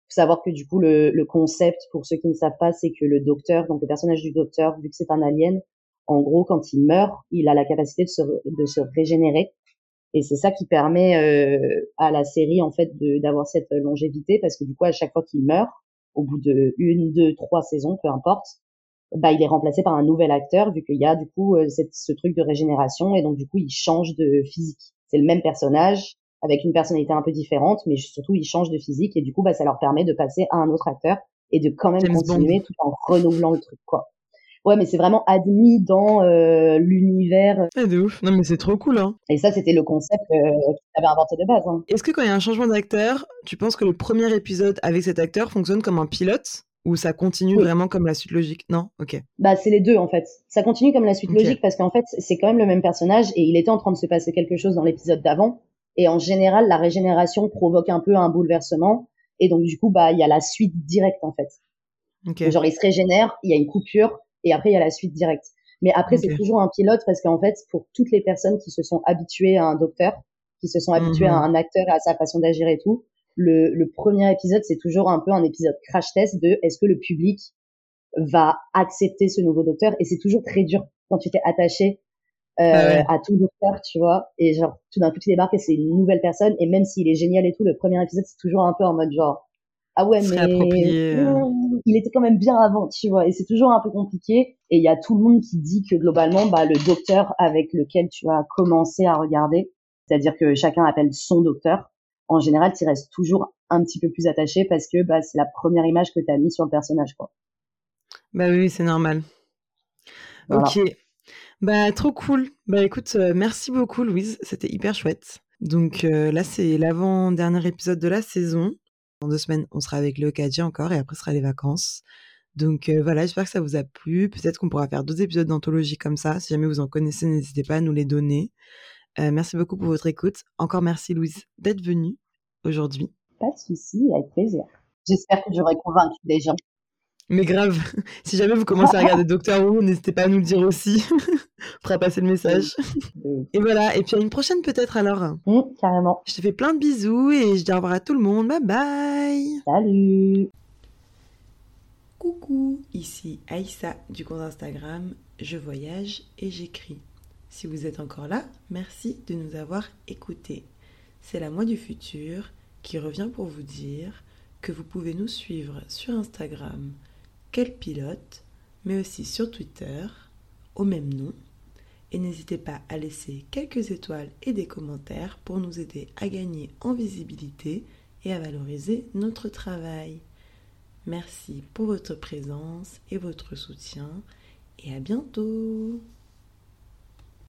faut savoir que du coup le, le concept, pour ceux qui ne savent pas, c'est que le docteur, donc le personnage du docteur, vu que c'est un alien, en gros quand il meurt, il a la capacité de se, de se régénérer. Et c'est ça qui permet euh, à la série en fait d'avoir cette longévité parce que du coup à chaque fois qu'il meurt, au bout de une, deux, trois saisons, peu importe, bah il est remplacé par un nouvel acteur vu qu'il y a du coup euh, ce truc de régénération et donc du coup il change de physique. C'est le même personnage, avec une personnalité un peu différente, mais surtout ils changent de physique et du coup bah ça leur permet de passer à un autre acteur et de quand même continuer tout en renouvelant le truc quoi. Ouais, mais c'est vraiment admis dans euh, l'univers. C'est de ouf. Non, mais c'est trop cool. Hein. Et ça, c'était le concept euh, qu'ils avaient inventé de base. Hein. Est-ce que quand il y a un changement d'acteur, tu penses que le premier épisode avec cet acteur fonctionne comme un pilote? Ou ça continue vraiment comme la suite logique? Non? Ok. Bah, c'est les deux en fait. Ça continue comme la suite logique parce qu'en fait, c'est quand même le même personnage et il était en train de se passer quelque chose dans l'épisode d'avant et en général, la régénération provoque un peu un bouleversement. Et donc, du coup, bah, il y a la suite directe, en fait. Genre, il se régénère, il y a une coupure, et après, il y a la suite directe. Mais après, c'est toujours un pilote parce qu'en fait, pour toutes les personnes qui se sont habituées à un docteur, qui se sont habituées à mhm. un acteur, à sa façon d'agir et tout, le, le premier épisode, c'est toujours un peu un épisode crash test de est-ce que le public va accepter ce nouveau docteur? Et c'est toujours très dur quand tu t'es attaché euh, à tout docteur, tu vois? Et genre, tout d'un coup, tu débarques et c'est une nouvelle personne. Et même s'il est génial et tout, le premier épisode, c'est toujours un peu en mode genre, ah ouais, mais euh. il était quand même bien avant, tu vois? Et c'est toujours un peu compliqué. Et il y a tout le monde qui dit que globalement, bah, le docteur avec lequel tu as commencé à regarder, c'est-à-dire que chacun appelle son docteur, en général, tu restes toujours un petit peu plus attaché parce que bah, c'est la première image que tu as mis sur le personnage, quoi. Bah oui, c'est normal. Ok. Bah, trop cool. Bah, écoute, euh, merci beaucoup, Louise. C'était hyper chouette. Donc euh, là, c'est l'avant-dernier épisode de la saison. Dans deux semaines, on sera avec le encore et après, ce sera les vacances. Donc euh, voilà, j'espère que ça vous a plu. Peut-être qu'on pourra faire d'autres épisodes d'anthologie comme ça. Si jamais vous en connaissez, n'hésitez pas à nous les donner. Merci beaucoup pour votre écoute. Encore merci, Louise, d'être venue aujourd'hui. Pas de souci, avec plaisir. J'espère que j'aurai convaincu des gens. Mais grave, [laughs] si jamais vous commencez à regarder Doctor Who, n'hésitez pas à nous le dire aussi. [laughs] On fera passer le message. Et voilà, et puis à une prochaine peut-être alors. Mmh, carrément. Je te fais plein de bisous et je dis au revoir à tout le monde. Bye bye. Salut. Coucou, ici Aïssa du compte Instagram Je voyage et j'écris. Si vous êtes encore là, merci de nous avoir écoutés. C'est la moi du futur qui revient pour vous dire que vous pouvez nous suivre sur Instagram quel pilote, mais aussi sur Twitter, au même nom. Et n'hésitez pas à laisser quelques étoiles et des commentaires pour nous aider à gagner en visibilité et à valoriser notre travail. Merci pour votre présence et votre soutien et à bientôt